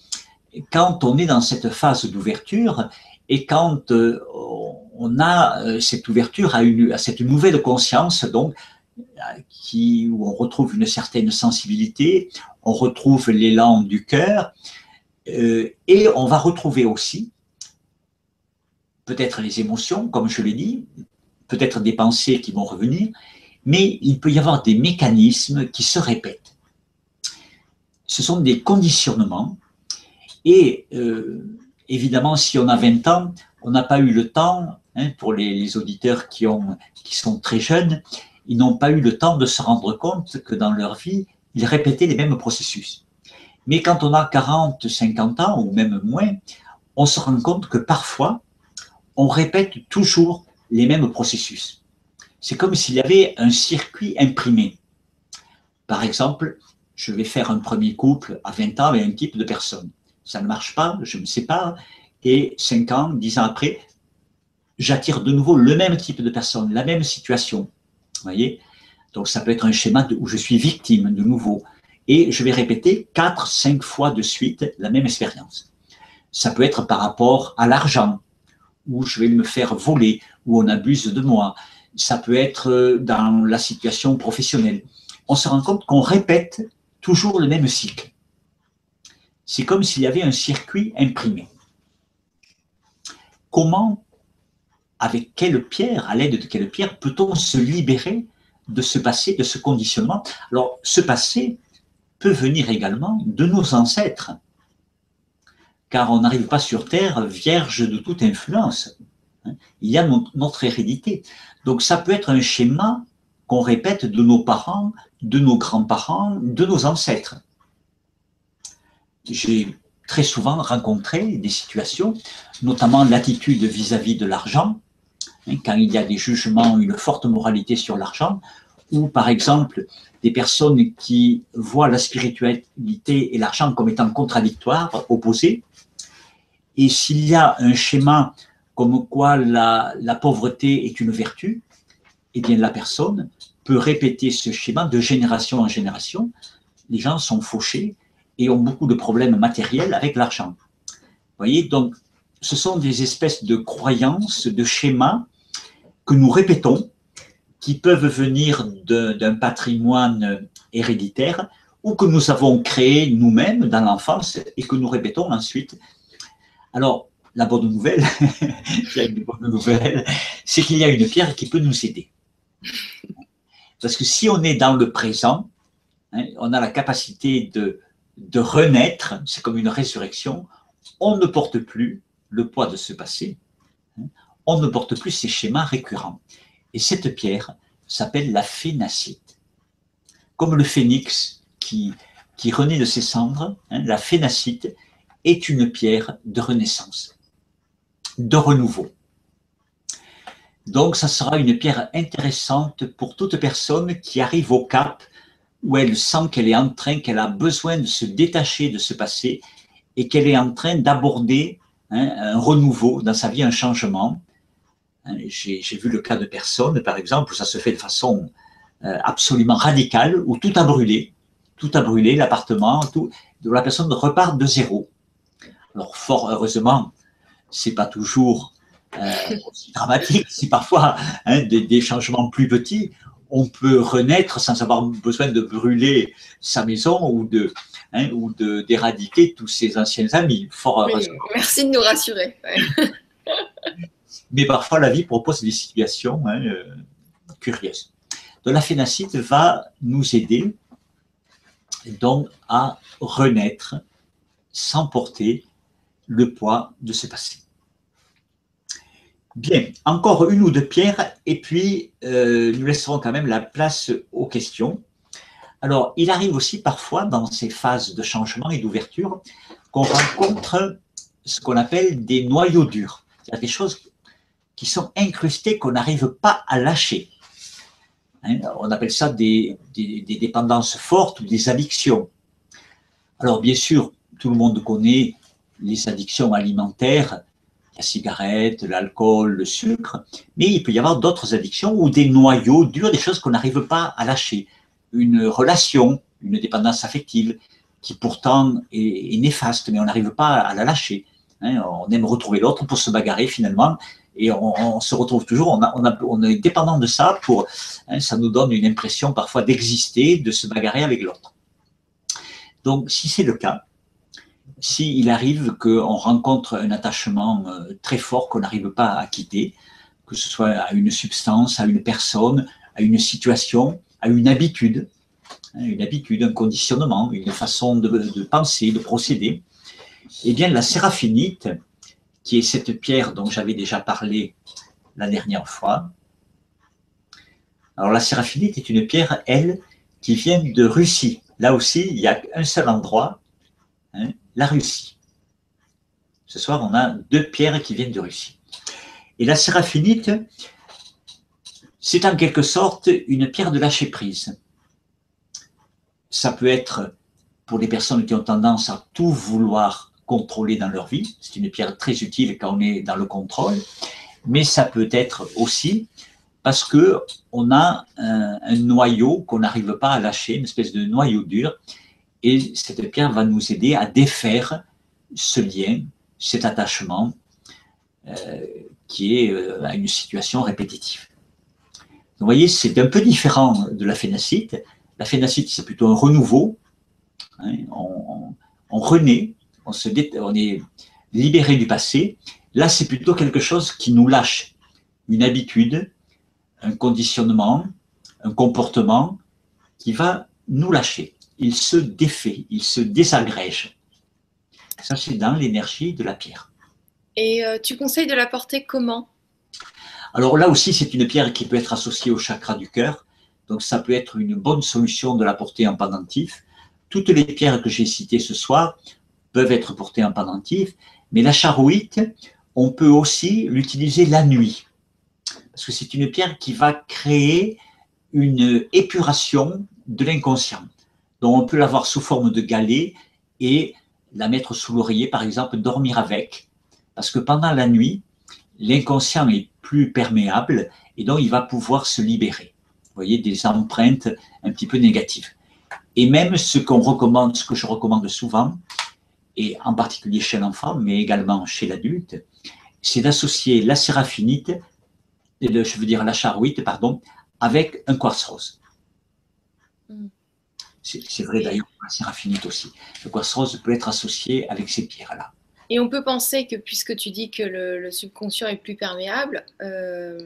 quand on est dans cette phase d'ouverture et quand euh, on a euh, cette ouverture à, cette nouvelle conscience, donc qui, où on retrouve une certaine sensibilité, on retrouve l'élan du cœur, euh, et on va retrouver aussi peut-être les émotions, comme je l'ai dit, peut-être des pensées qui vont revenir, mais il peut y avoir des mécanismes qui se répètent. Ce sont des conditionnements, et euh, évidemment, si on a 20 ans, on n'a pas eu le temps, hein, pour les, auditeurs qui, ont, qui sont très jeunes, ils n'ont pas eu le temps de se rendre compte que dans leur vie, ils répétaient les mêmes processus. Mais quand on a 40, 50 ans, ou même moins, on se rend compte que parfois, on répète toujours les mêmes processus. C'est comme s'il y avait un circuit imprimé. Par exemple, je vais faire un premier couple à 20 ans avec un type de personne. Ça ne marche pas, je me sépare, et 5 ans, 10 ans après, j'attire de nouveau le même type de personne, la même situation. Voyez? Donc ça peut être un schéma où je suis victime de nouveau. Et je vais répéter 4, 5 fois de suite la même expérience. Ça peut être par rapport à l'argent où je vais me faire voler, où on abuse de moi. Ça peut être euh, dans la situation professionnelle. On se rend compte qu'on répète toujours le même cycle. C'est comme s'il y avait un circuit imprimé. Comment, avec quelle pierre, à l'aide de quelle pierre, peut-on se libérer de ce passé, de ce conditionnement? Alors, ce passé peut venir également de nos ancêtres car on n'arrive pas sur Terre vierge de toute influence. Il y a notre hérédité. Donc ça peut être un schéma qu'on répète de nos parents, de nos grands-parents, de nos ancêtres. J'ai très souvent rencontré des situations, notamment l'attitude vis-à-vis de l'argent, hein, quand il y a des jugements, une forte moralité sur l'argent, ou par exemple des personnes qui voient la spiritualité et l'argent comme étant contradictoires, opposés, et s'il y a un schéma comme quoi la, pauvreté est une vertu, eh bien la personne peut répéter ce schéma de génération en génération. Les gens sont fauchés et ont beaucoup de problèmes matériels avec l'argent. Voyez, donc ce sont des espèces de croyances, de schémas que nous répétons, qui peuvent venir d'un patrimoine héréditaire ou que nous avons créé nous-mêmes dans l'enfance et que nous répétons ensuite alors, la bonne nouvelle, c'est qu'il y a une pierre qui peut nous aider. Parce que si on est dans le présent, hein, on a la capacité de, de renaître, c'est comme une résurrection, on ne porte plus le poids de ce passé, hein, on ne porte plus ces schémas récurrents. Et cette pierre s'appelle la phénacite. Comme le phénix qui, renaît de ses cendres, hein, la phénacite, est une pierre de renaissance, de renouveau. Donc, ça sera une pierre intéressante pour toute personne qui arrive au cap où elle sent qu'elle est en train, qu'elle a besoin de se détacher de ce passé et qu'elle est en train d'aborder hein, un renouveau dans sa vie, un changement. Hein, j'ai vu le cas de personnes, par exemple, où ça se fait de façon euh, absolument radicale, où tout a brûlé, tout a brûlé, l'appartement, tout, la personne repart de zéro. Alors, fort heureusement, c'est pas toujours euh, aussi dramatique, c'est parfois hein, des, changements plus petits. On peut renaître sans avoir besoin de brûler sa maison ou de hein, ou d'éradiquer tous ses anciens amis. Fort heureusement.
merci de nous rassurer.
Mais parfois, la vie propose des situations hein, euh, curieuses. Donc, la phénacite va nous aider donc à renaître sans porter le poids de ce passé. Bien, encore une ou deux pierres, et puis euh, nous laisserons quand même la place aux questions. Alors, il arrive aussi parfois dans ces phases de changement et d'ouverture qu'on rencontre ce qu'on appelle des noyaux durs, c'est-à-dire des choses qui sont incrustées qu'on n'arrive pas à lâcher. Hein, on appelle ça des, des, dépendances fortes ou des addictions. Alors, bien sûr, tout le monde connaît les addictions alimentaires, la cigarette, l'alcool, le sucre, mais il peut y avoir d'autres addictions ou des noyaux durs, des choses qu'on n'arrive pas à lâcher. Une relation, une dépendance affective qui pourtant est, néfaste, mais on n'arrive pas à la lâcher. Hein. on aime retrouver l'autre pour se bagarrer finalement, et on, se retrouve toujours, on, est dépendant de ça pour, hein, ça nous donne une impression parfois d'exister, de se bagarrer avec l'autre. Donc, si c'est le cas, s'il arrive qu'on rencontre un attachement euh, très fort qu'on n'arrive pas à quitter, que ce soit à une substance, à une personne, à une situation, à une habitude, hein, une habitude, un conditionnement, une façon de, penser, de procéder, eh bien la séraphinite, qui est cette pierre dont j'avais déjà parlé la dernière fois, alors la séraphinite est une pierre, elle, qui vient de Russie. Là aussi, il y a un seul endroit, hein, la Russie. Ce soir, on a deux pierres qui viennent de Russie. Et la séraphinite, c'est en quelque sorte une pierre de lâcher prise. Ça peut être pour les personnes qui ont tendance à tout vouloir contrôler dans leur vie. C'est une pierre très utile quand on est dans le contrôle. Mais ça peut être aussi parce que on a un, un noyau qu'on n'arrive pas à lâcher, une espèce de noyau dur, et cette pierre va nous aider à défaire ce lien, cet attachement euh, qui est euh, à une situation répétitive. vous voyez, c'est un peu différent de la phénacite. La phénacite, c'est plutôt un renouveau. Hein, on, renaît, on, est libéré du passé. Là, c'est plutôt quelque chose qui nous lâche. Une habitude, un conditionnement, un comportement qui va nous lâcher il se défait, il se désagrège. Ça, c'est dans l'énergie de la pierre.
Et euh, tu conseilles de la porter comment?
Alors là aussi, c'est une pierre qui peut être associée au chakra du cœur. Donc ça peut être une bonne solution de la porter en pendentif. Toutes les pierres que j'ai citées ce soir peuvent être portées en pendentif, mais la charouite, on peut aussi l'utiliser la nuit. Parce que c'est une pierre qui va créer une épuration de l'inconscient. Donc on peut l'avoir sous forme de galet et la mettre sous l'oreiller, par exemple, dormir avec. Parce que pendant la nuit, l'inconscient est plus perméable et donc il va pouvoir se libérer. Vous voyez, des empreintes un petit peu négatives. Et même ce qu'on recommande, ce que je recommande souvent, et en particulier chez l'enfant, mais également chez l'adulte, c'est d'associer la séraphinite, je veux dire la charouite, pardon, avec un quartz rose. Mm. C'est vrai d'ailleurs pour la aussi. Le quartz rose peut être associé avec ces pierres-là.
Et on peut penser que puisque tu dis que le, subconscient est plus perméable, euh,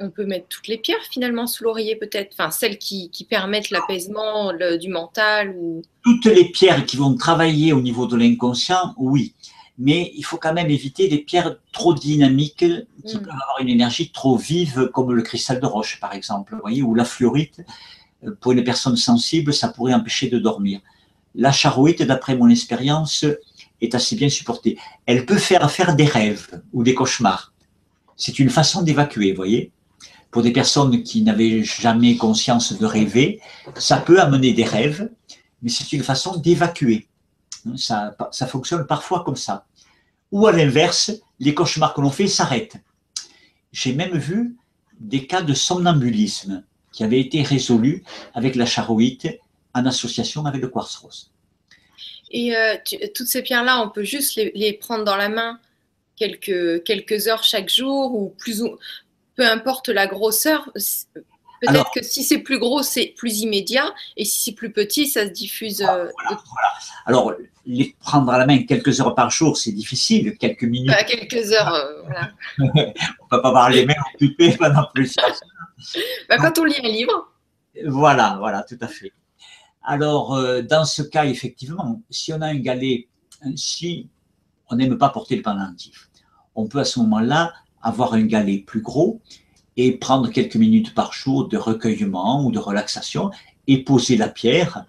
on peut mettre toutes les pierres finalement sous l'oreiller peut-être, enfin celles qui, permettent l'apaisement du mental ou...
Toutes les pierres qui vont travailler au niveau de l'inconscient, oui. Mais il faut quand même éviter les pierres trop dynamiques qui hmm. peuvent avoir une énergie trop vive, comme le cristal de roche par exemple, vous voyez, ou la fluorite pour une personne sensible, ça pourrait empêcher de dormir. La charouite, d'après mon expérience, est assez bien supportée. Elle peut faire faire des rêves ou des cauchemars. C'est une façon d'évacuer, voyez. pour des personnes qui n'avaient jamais conscience de rêver, ça peut amener des rêves, mais c'est une façon d'évacuer. Ça, ça fonctionne parfois comme ça. Ou à l'inverse, les cauchemars que l'on fait s'arrêtent. J'ai même vu des cas de somnambulisme qui avaient été résolus avec la charoïte en association avec le quartz rose.
Et euh, toutes ces pierres-là, on peut juste les, prendre dans la main quelques, quelques heures chaque jour ou plus ou peu importe la grosseur. Peut-être que si c'est plus gros, c'est plus immédiat, et si c'est plus petit, ça se diffuse. Euh,
voilà, Alors, les prendre à la main quelques heures par jour, c'est difficile, quelques minutes.
Pas quelques heures, euh, voilà.
on ne peut pas avoir les mains occupées pendant plus.
Bah, quand on lit un livre.
Voilà, voilà, tout à fait. Alors, euh, dans ce cas, effectivement, si on a un galet, si on n'aime pas porter le pendentif, on peut à ce moment-là avoir un galet plus gros et prendre quelques minutes par jour de recueillement ou de relaxation et poser la pierre,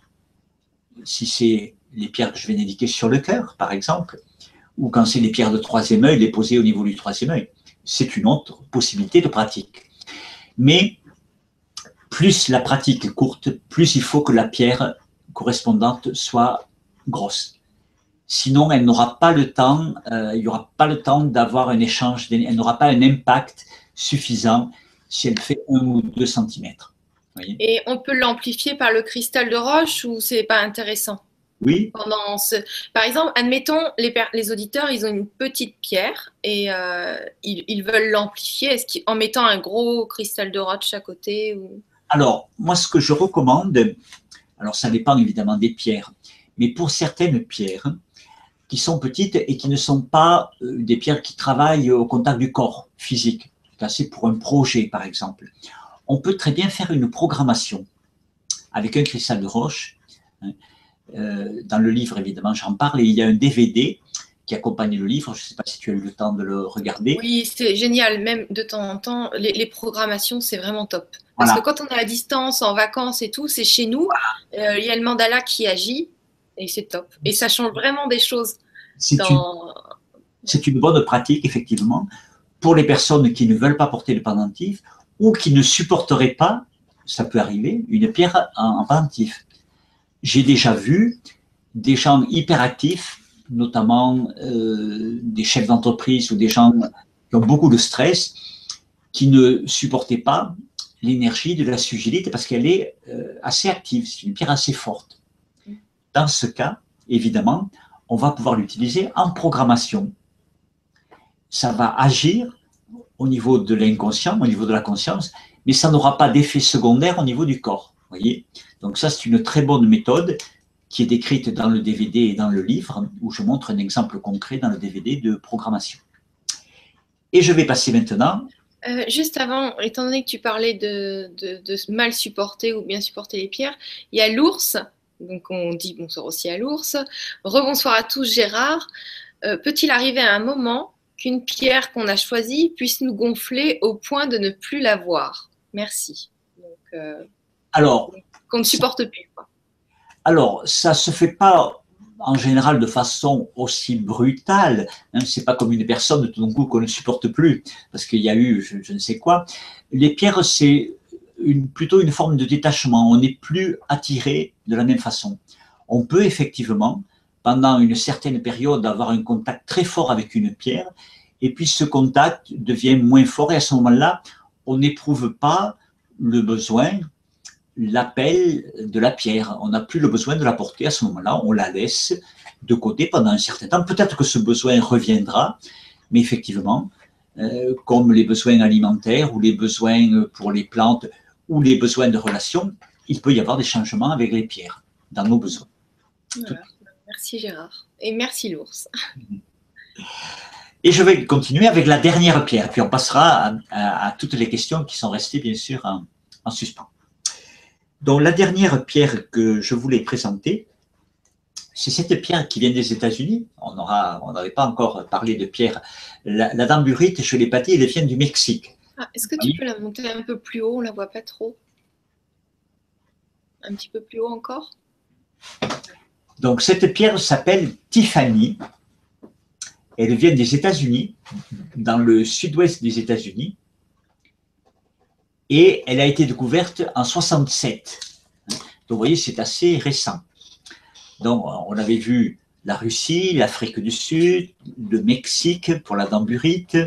si c'est les pierres que je viens d'indiquer sur le cœur, par exemple, ou quand c'est les pierres de troisième œil, les poser au niveau du troisième œil. C'est une autre possibilité de pratique. Mais plus la pratique est courte, plus il faut que la pierre correspondante soit grosse. Sinon, elle n'aura pas le temps, euh, il n'y aura pas le temps d'avoir un échange, elle n'aura pas un impact suffisant si elle fait un ou deux centimètres.
Et on peut l'amplifier par le cristal de roche ou c'est pas intéressant?
Oui.
Pendant Par exemple, admettons, les, les auditeurs, ils ont une petite pierre et euh, ils, veulent l'amplifier en mettant un gros cristal de roche à côté ou...
Alors, moi, ce que je recommande, alors ça dépend évidemment des pierres, mais pour certaines pierres qui sont petites et qui ne sont pas euh, des pierres qui travaillent au contact du corps physique, c'est pour un projet par exemple, on peut très bien faire une programmation avec un cristal de roche. Euh, dans le livre, évidemment, j'en parle, et il y a un DVD qui accompagne le livre. Je ne sais pas si tu as eu le temps de le regarder.
Oui, c'est génial. Même de temps en temps, les programmations, c'est vraiment top. Parce que quand on est à distance, en vacances et tout, c'est chez nous. Euh, il y a le mandala qui agit et c'est top. Et ça change vraiment des choses.
C'est une, bonne pratique, effectivement, pour les personnes qui ne veulent pas porter le pendentif ou qui ne supporteraient pas, ça peut arriver, une pierre en, pendentif. J'ai déjà vu des gens hyperactifs, notamment euh, des chefs d'entreprise ou des gens qui ont beaucoup de stress, qui ne supportaient pas l'énergie de la sugilite parce qu'elle est euh, assez active, c'est une pierre assez forte. Dans ce cas, évidemment, on va pouvoir l'utiliser en programmation. Ça va agir au niveau de l'inconscient, au niveau de la conscience, mais ça n'aura pas d'effet secondaire au niveau du corps. Voyez? Donc ça, c'est une très bonne méthode qui est décrite dans le DVD et dans le livre, où je montre un exemple concret dans le DVD de programmation. Et je vais passer maintenant
euh, juste avant, étant donné que tu parlais de, mal supporter ou bien supporter les pierres, il y a l'ours. Donc on dit bonsoir aussi à l'ours. Rebonsoir à tous, Gérard. Euh, peut-il arriver à un moment qu'une pierre qu'on a choisie puisse nous gonfler au point de ne plus la voir? Merci.
Euh, alors,
qu'on ne supporte plus.
Alors, ça se fait pas en général de façon aussi brutale. Hein, c'est pas comme une personne tout d'un coup qu'on ne supporte plus parce qu'il y a eu je, ne sais quoi. Les pierres, c'est une, plutôt une forme de détachement. On n'est plus attiré de la même façon. On peut effectivement, pendant une certaine période, avoir un contact très fort avec une pierre et puis ce contact devient moins fort et à ce moment-là, on n'éprouve pas le besoin l'appel de la pierre. On n'a plus le besoin de la porter à ce moment-là, on la laisse de côté pendant un certain temps. Peut-être que ce besoin reviendra, mais effectivement, euh, comme les besoins alimentaires ou les besoins pour les plantes ou les besoins de relations, il peut y avoir des changements avec les pierres dans nos besoins.
Merci Gérard. Et merci l'ours.
Et je vais continuer avec la dernière pierre, puis on passera à, toutes les questions qui sont restées bien sûr en suspens. Donc la dernière pierre que je voulais présenter, c'est cette pierre qui vient des États-Unis. On n'avait pas encore parlé de pierre. La, la damburite, je l'ai pas dit, elle vient du Mexique.
Ah, est-ce que tu peux la monter un peu plus haut? On la voit pas trop. Un petit peu plus haut encore?
Donc cette pierre s'appelle Tiffany. Elle vient des États-Unis, dans le sud-ouest des États-Unis. Et elle a été découverte en 67. Donc, vous voyez, c'est assez récent. Donc, on avait vu la Russie, l'Afrique du Sud, le Mexique pour la damburite.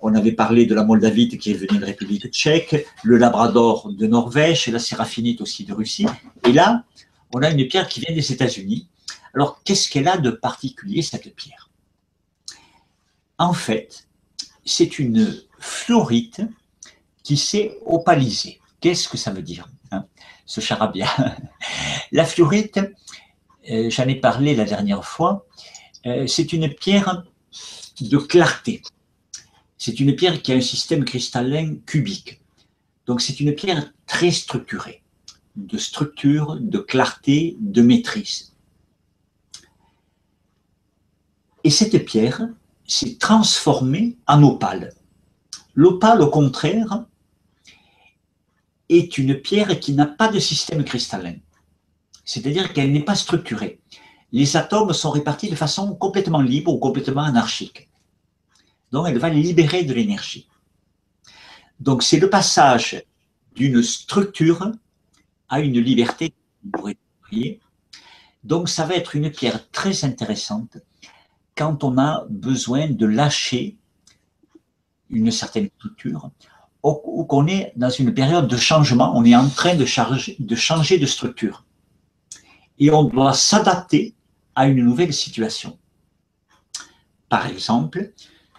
On avait parlé de la Moldavite qui est venue de République tchèque, le Labrador de Norvège, la séraphinite aussi de Russie. Et là, on a une pierre qui vient des États-Unis. Alors, qu'est-ce qu'elle a de particulier, cette pierre? En fait, c'est une fluorite qui s'est opalisée. Qu'est-ce que ça veut dire, hein, ce charabia? La fluorite, euh, j'en ai parlé la dernière fois, euh, c'est une pierre de clarté. C'est une pierre qui a un système cristallin cubique. Donc c'est une pierre très structurée, de structure, de clarté, de maîtrise. Et cette pierre s'est transformée en opale. L'opale, au contraire, est une pierre qui n'a pas de système cristallin c'est-à-dire qu'elle n'est pas structurée. Les atomes sont répartis de façon complètement libre ou complètement anarchique. Donc elle va libérer de l'énergie. Donc c'est le passage d'une structure à une liberté, Donc ça va être une pierre très intéressante quand on a besoin de lâcher une certaine structure ou qu'on est dans une période de changement, on est en train de, de changer de structure et on doit s'adapter à une nouvelle situation. Par exemple,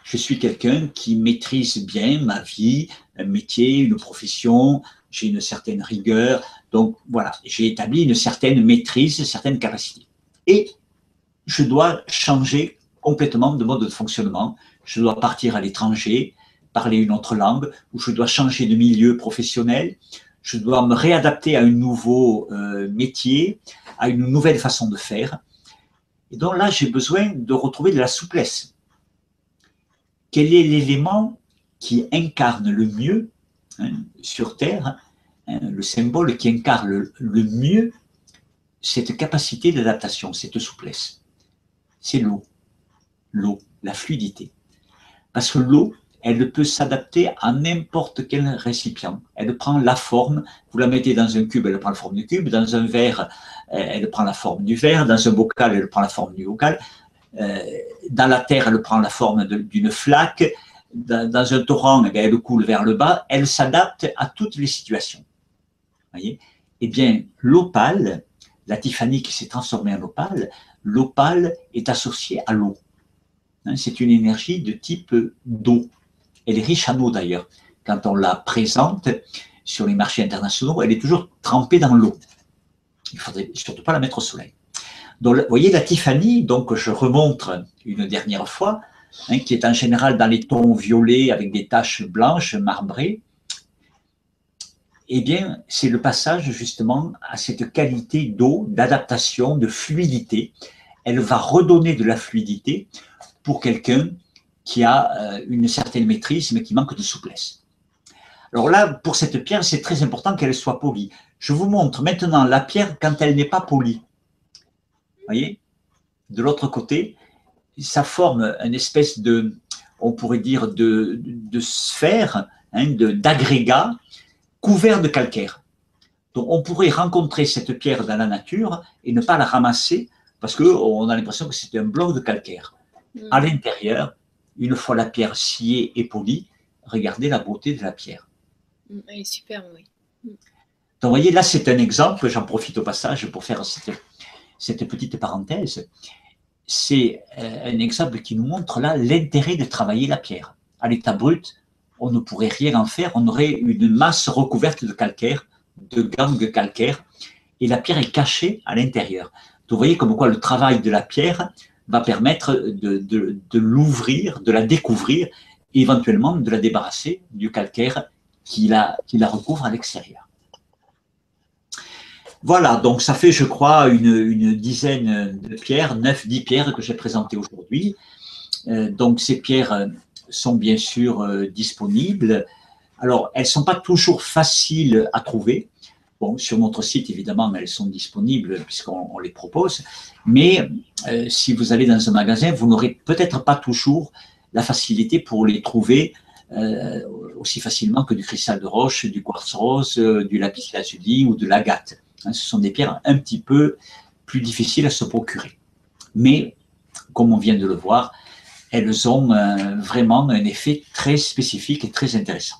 je suis quelqu'un qui maîtrise bien ma vie, un métier, une profession, j'ai une certaine rigueur, donc voilà, j'ai établi une certaine maîtrise, une certaine capacité. Et je dois changer complètement de mode de fonctionnement, je dois partir à l'étranger, parler une autre langue, ou je dois changer de milieu professionnel, je dois me réadapter à un nouveau euh, métier, à une nouvelle façon de faire. Et donc là, j'ai besoin de retrouver de la souplesse. Quel est l'élément qui incarne le mieux hein, sur Terre, hein, le symbole qui incarne le mieux cette capacité d'adaptation, cette souplesse? C'est l'eau. L'eau, la fluidité. Parce que l'eau, elle peut s'adapter à n'importe quel récipient. Elle prend la forme, vous la mettez dans un cube, elle prend la forme du cube, dans un verre, euh, elle prend la forme du verre, dans un bocal, elle prend la forme du bocal, euh, dans la terre, elle prend la forme d'une flaque, dans, un torrent, eh elle coule vers le bas, elle s'adapte à toutes les situations. Voyez? Eh bien, l'opale, la Tiffany qui s'est transformée en opale, l'opale est associée à l'eau. Hein, c'est une énergie de type d'eau. Elle est riche en eau d'ailleurs. Quand on la présente sur les marchés internationaux, elle est toujours trempée dans l'eau. Il ne faudrait surtout pas la mettre au soleil. Donc, vous voyez la Tiffany, donc je remontre une dernière fois, hein, qui est en général dans les tons violets avec des taches blanches marbrées. Eh bien, c'est le passage justement à cette qualité d'eau, d'adaptation, de fluidité. Elle va redonner de la fluidité pour quelqu'un qui a euh, une certaine maîtrise, mais qui manque de souplesse. Alors là, pour cette pierre, c'est très important qu'elle soit polie. Je vous montre maintenant la pierre quand elle n'est pas polie. Vous voyez? De l'autre côté, ça forme une espèce de, on pourrait dire, de, de sphère, hein, d'agrégat couvert de calcaire. Donc on pourrait rencontrer cette pierre dans la nature et ne pas la ramasser parce qu'on a l'impression que c'est un bloc de calcaire. Mm. À l'intérieur, une fois la pierre sciée et polie, regardez la beauté de la pierre.
Mm, elle est super, oui. Mm.
Donc, vous voyez, là, c'est un exemple, j'en profite au passage pour faire cette, petite parenthèse. C'est euh, un exemple qui nous montre là l'intérêt de travailler la pierre. À l'état brut, on ne pourrait rien en faire, on aurait une masse recouverte de calcaire, de gangue calcaire, et la pierre est cachée à l'intérieur. vous voyez comme quoi le travail de la pierre va permettre de, l'ouvrir, de la découvrir, et éventuellement de la débarrasser du calcaire qui la, recouvre à l'extérieur. Voilà, donc ça fait, je crois, une, dizaine de pierres, 9-10 pierres que j'ai présentées aujourd'hui. Euh, donc ces pierres sont bien sûr euh, disponibles. Alors, elles ne sont pas toujours faciles à trouver. Sur notre site, évidemment, elles sont disponibles puisqu'on les propose. Mais euh, si vous allez dans un magasin, vous n'aurez peut-être pas toujours la facilité pour les trouver euh, aussi facilement que du cristal de roche, du quartz rose, du lapis lazuli ou de l'agate. Hein, ce sont des pierres un petit peu plus difficiles à se procurer. Mais, comme on vient de le voir, elles ont vraiment un effet très spécifique et très intéressant.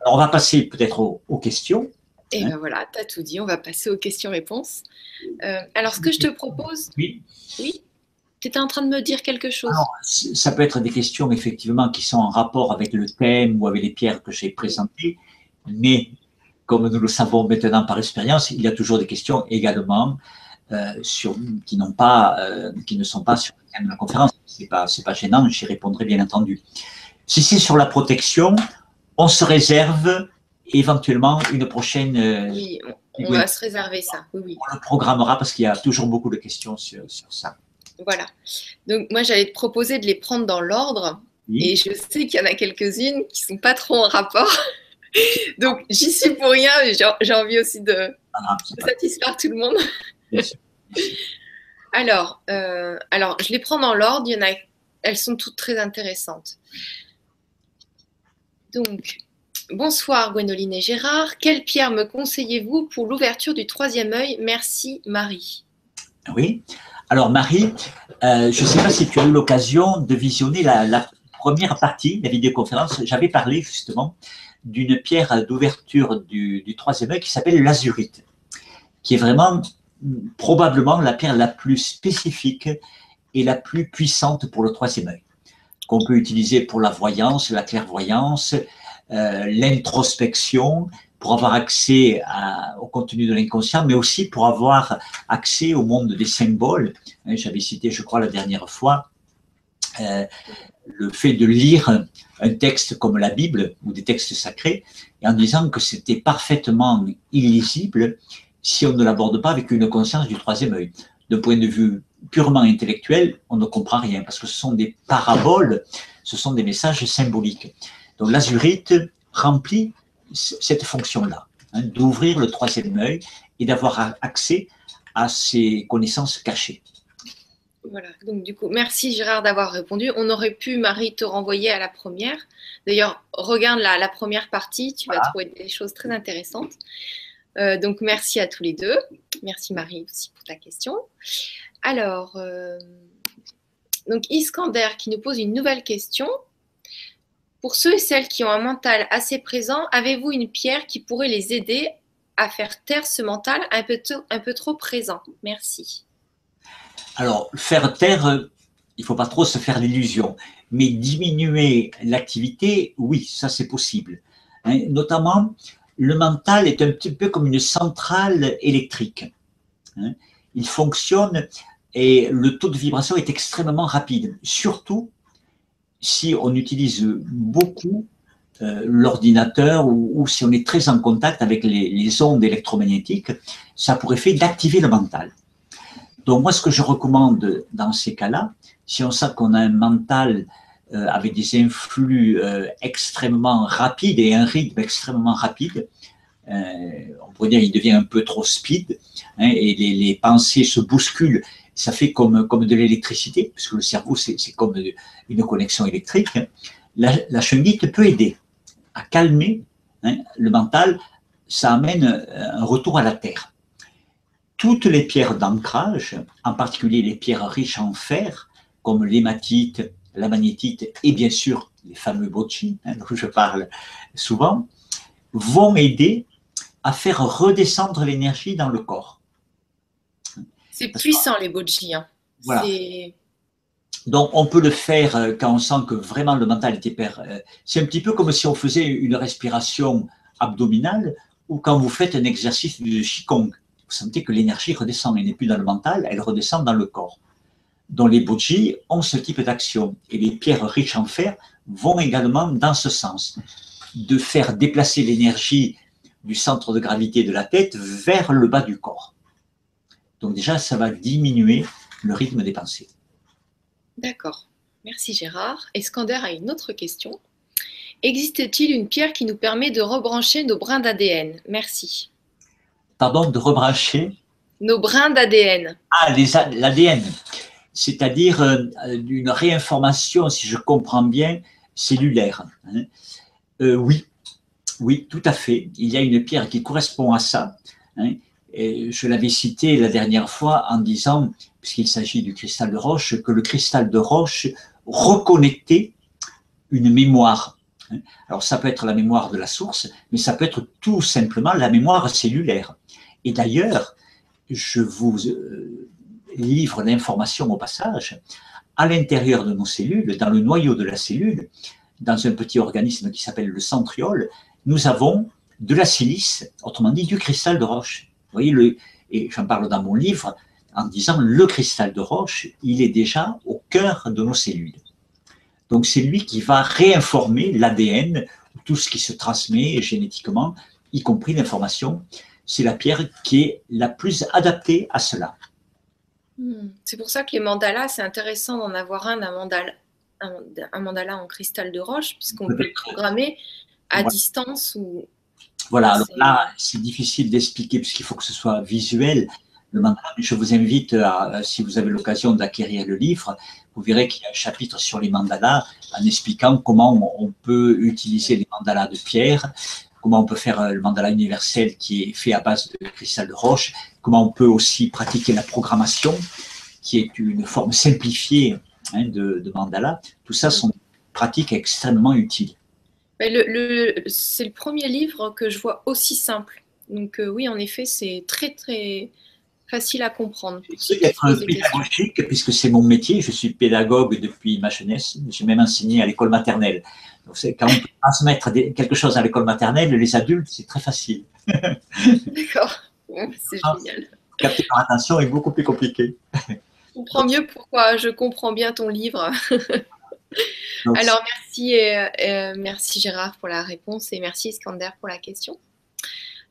Alors, on va passer peut-être aux, questions.
Et hein. ben voilà, tu as tout dit, on va passer aux questions-réponses. Euh, alors, ce que je te propose.
Oui.
Oui. Tu étais en train de me dire quelque chose.
ça peut être des questions, effectivement, qui sont en rapport avec le thème ou avec les pierres que j'ai présentées, mais comme nous le savons maintenant par expérience, il y a toujours des questions également euh, sur, qui, n'ont pas, euh, qui ne sont pas sur le thème de la conférence. Ce n'est pas, pas gênant, j'y répondrai bien entendu. Si c'est sur la protection, on se réserve éventuellement une prochaine.
Euh, oui, on, va se réserver ça. Oui,
On le programmera parce qu'il y a toujours beaucoup de questions sur, ça.
Voilà. Donc, moi, j'allais te proposer de les prendre dans l'ordre. Et je sais qu'il y en a quelques-unes qui ne sont pas trop en rapport. Donc, j'y suis pour rien, mais j'ai envie aussi de, ah, satisfaire tout le monde. alors, euh, alors, je les prends dans l'ordre. Il y en a, elles sont toutes très intéressantes. Donc, bonsoir Gwénoline et Gérard. Quelle pierre me conseillez-vous pour l'ouverture du troisième œil? Merci Marie.
Oui. Alors Marie, euh, je ne sais pas si tu as eu l'occasion de visionner la, première partie de la vidéoconférence. J'avais parlé justement d'une pierre d'ouverture du, troisième œil qui s'appelle l'azurite, qui est vraiment probablement la pierre la plus spécifique et la plus puissante pour le troisième œil qu'on peut utiliser pour la voyance, la clairvoyance, l'introspection, pour avoir accès au contenu de l'inconscient, mais aussi pour avoir accès au monde des symboles. Hein, j'avais cité, je crois, la dernière fois, euh, le fait de lire un texte comme la Bible ou des textes sacrés, et en disant que c'était parfaitement illisible si on ne l'aborde pas avec une conscience du troisième œil. D'un point de vue purement intellectuel, on ne comprend rien parce que ce sont des paraboles, ce sont des messages symboliques. Donc l'azurite remplit cette fonction-là, hein, d'ouvrir le troisième œil et d'avoir accès à ces connaissances cachées.
Voilà, donc du coup, merci Gérard d'avoir répondu. On aurait pu, Marie, te renvoyer à la première. D'ailleurs, regarde la, la première partie, tu vas trouver des choses très intéressantes. Euh, donc merci à tous les deux. Merci Marie aussi pour ta question. Alors, euh, donc Iskander qui nous pose une nouvelle question. Pour ceux et celles qui ont un mental assez présent, avez-vous une pierre qui pourrait les aider à faire taire ce mental un peu, un peu trop présent? Merci.
Alors, faire taire, il ne faut pas trop se faire l'illusion, mais diminuer l'activité, oui, ça c'est possible. Hein, notamment, le mental est un petit peu comme une centrale électrique. Hein il fonctionne et le taux de vibration est extrêmement rapide, surtout si on utilise beaucoup euh, l'ordinateur ou, si on est très en contact avec les, ondes électromagnétiques, ça pourrait faire d'activer le mental. Donc moi, ce que je recommande dans ces cas-là, si on sent qu'on a un mental euh, avec des influx euh, extrêmement rapides et un rythme extrêmement rapide, on pourrait dire il devient un peu trop speed, Hein, et les, pensées se bousculent. Ça fait comme, comme de l'électricité, puisque le cerveau, c'est comme une connexion électrique. La, la peut aider à calmer hein, le mental. Ça amène un retour à la terre. Toutes les pierres d'ancrage, en particulier les pierres riches en fer, comme l'hématite, la magnétite et bien sûr les fameux bocci, hein, dont je parle souvent, vont aider à faire redescendre l'énergie dans le corps.
C'est puissant les boji. Hein.
Donc, on peut le faire euh, quand on sent que vraiment le mental est hyper. Euh, c'est un petit peu comme si on faisait une respiration abdominale ou quand vous faites un exercice de Qigong. Vous sentez que l'énergie redescend, elle n'est plus dans le mental, elle redescend dans le corps. Donc, les boji ont ce type d'action. Et les pierres riches en fer vont également dans ce sens, de faire déplacer l'énergie du centre de gravité de la tête vers le bas du corps. Donc déjà, ça va diminuer le rythme des pensées.
D'accord. Merci Gérard. Escander a une autre question. Existe-t-il une pierre qui nous permet de rebrancher nos brins d'ADN Merci.
Pardon, de rebrancher?
Nos brins d'ADN.
Ah, l'ADN. C'est-à-dire euh, une réinformation, si je comprends bien, cellulaire. Hein. Oui, oui, tout à fait. Il y a une pierre qui correspond à ça. Hein. Je l'avais cité la dernière fois en disant, puisqu'il s'agit du cristal de roche, que le cristal de roche reconnectait une mémoire. Alors ça peut être la mémoire de la source, mais ça peut être tout simplement la mémoire cellulaire. Et d'ailleurs, je vous euh, livre l'information au passage, à l'intérieur de nos cellules, dans le noyau de la cellule, dans un petit organisme qui s'appelle le centriole, nous avons de la silice, autrement dit du cristal de roche. Vous voyez, le, et j'en parle dans mon livre en disant le cristal de roche, il est déjà au cœur de nos cellules. Donc c'est lui qui va réinformer l'ADN, tout ce qui se transmet génétiquement, y compris l'information. C'est la pierre qui est la plus adaptée à cela.
Hmm. C'est pour ça que les mandalas, c'est intéressant d'en avoir un, un mandala, un, mandala en cristal de roche, puisqu'on peut le programmer à distance ou.
Voilà, alors là, c'est difficile d'expliquer puisqu'il faut que ce soit visuel. Le mandala, je vous invite, à, si vous avez l'occasion d'acquérir le livre, vous verrez qu'il y a un chapitre sur les mandalas en expliquant comment on peut utiliser les mandalas de pierre, comment on peut faire euh, le mandala universel qui est fait à base de cristal de roche, comment on peut aussi pratiquer la programmation, qui est une forme simplifiée hein, de, de, mandala. Tout ça sont pratiques extrêmement utiles.
Le, c'est le premier livre que je vois aussi simple. Donc euh, oui, en effet, c'est très très facile à comprendre.
C'est être pédagogique, puisque c'est mon métier. Je suis pédagogue depuis ma jeunesse. J'ai même enseigné à l'école maternelle. Donc quand on peut transmettre quelque chose à l'école maternelle, les adultes, c'est très facile.
D'accord, c'est ah, génial.
Capter leur attention est beaucoup plus compliqué.
Je comprends mieux pourquoi je comprends bien ton livre. Alors, merci, euh, merci Gérard pour la réponse et merci Iskander pour la question.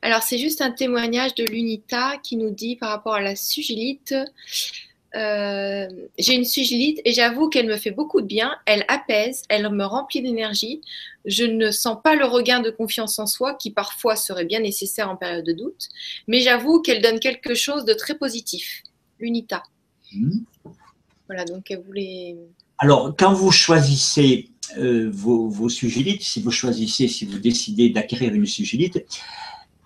Alors, c'est juste un témoignage de l'UNITA qui nous dit par rapport à la sugilite. Euh, j'ai une sugilite et j'avoue qu'elle me fait beaucoup de bien. Elle apaise, elle me remplit d'énergie. Je ne sens pas le regain de confiance en soi qui parfois serait bien nécessaire en période de doute, mais j'avoue qu'elle donne quelque chose de très positif. L'UNITA. Mmh. Voilà, donc elle voulait
alors, quand vous choisissez euh, vos, vos sugilites, si vous choisissez, si vous décidez d'acquérir une sugilite,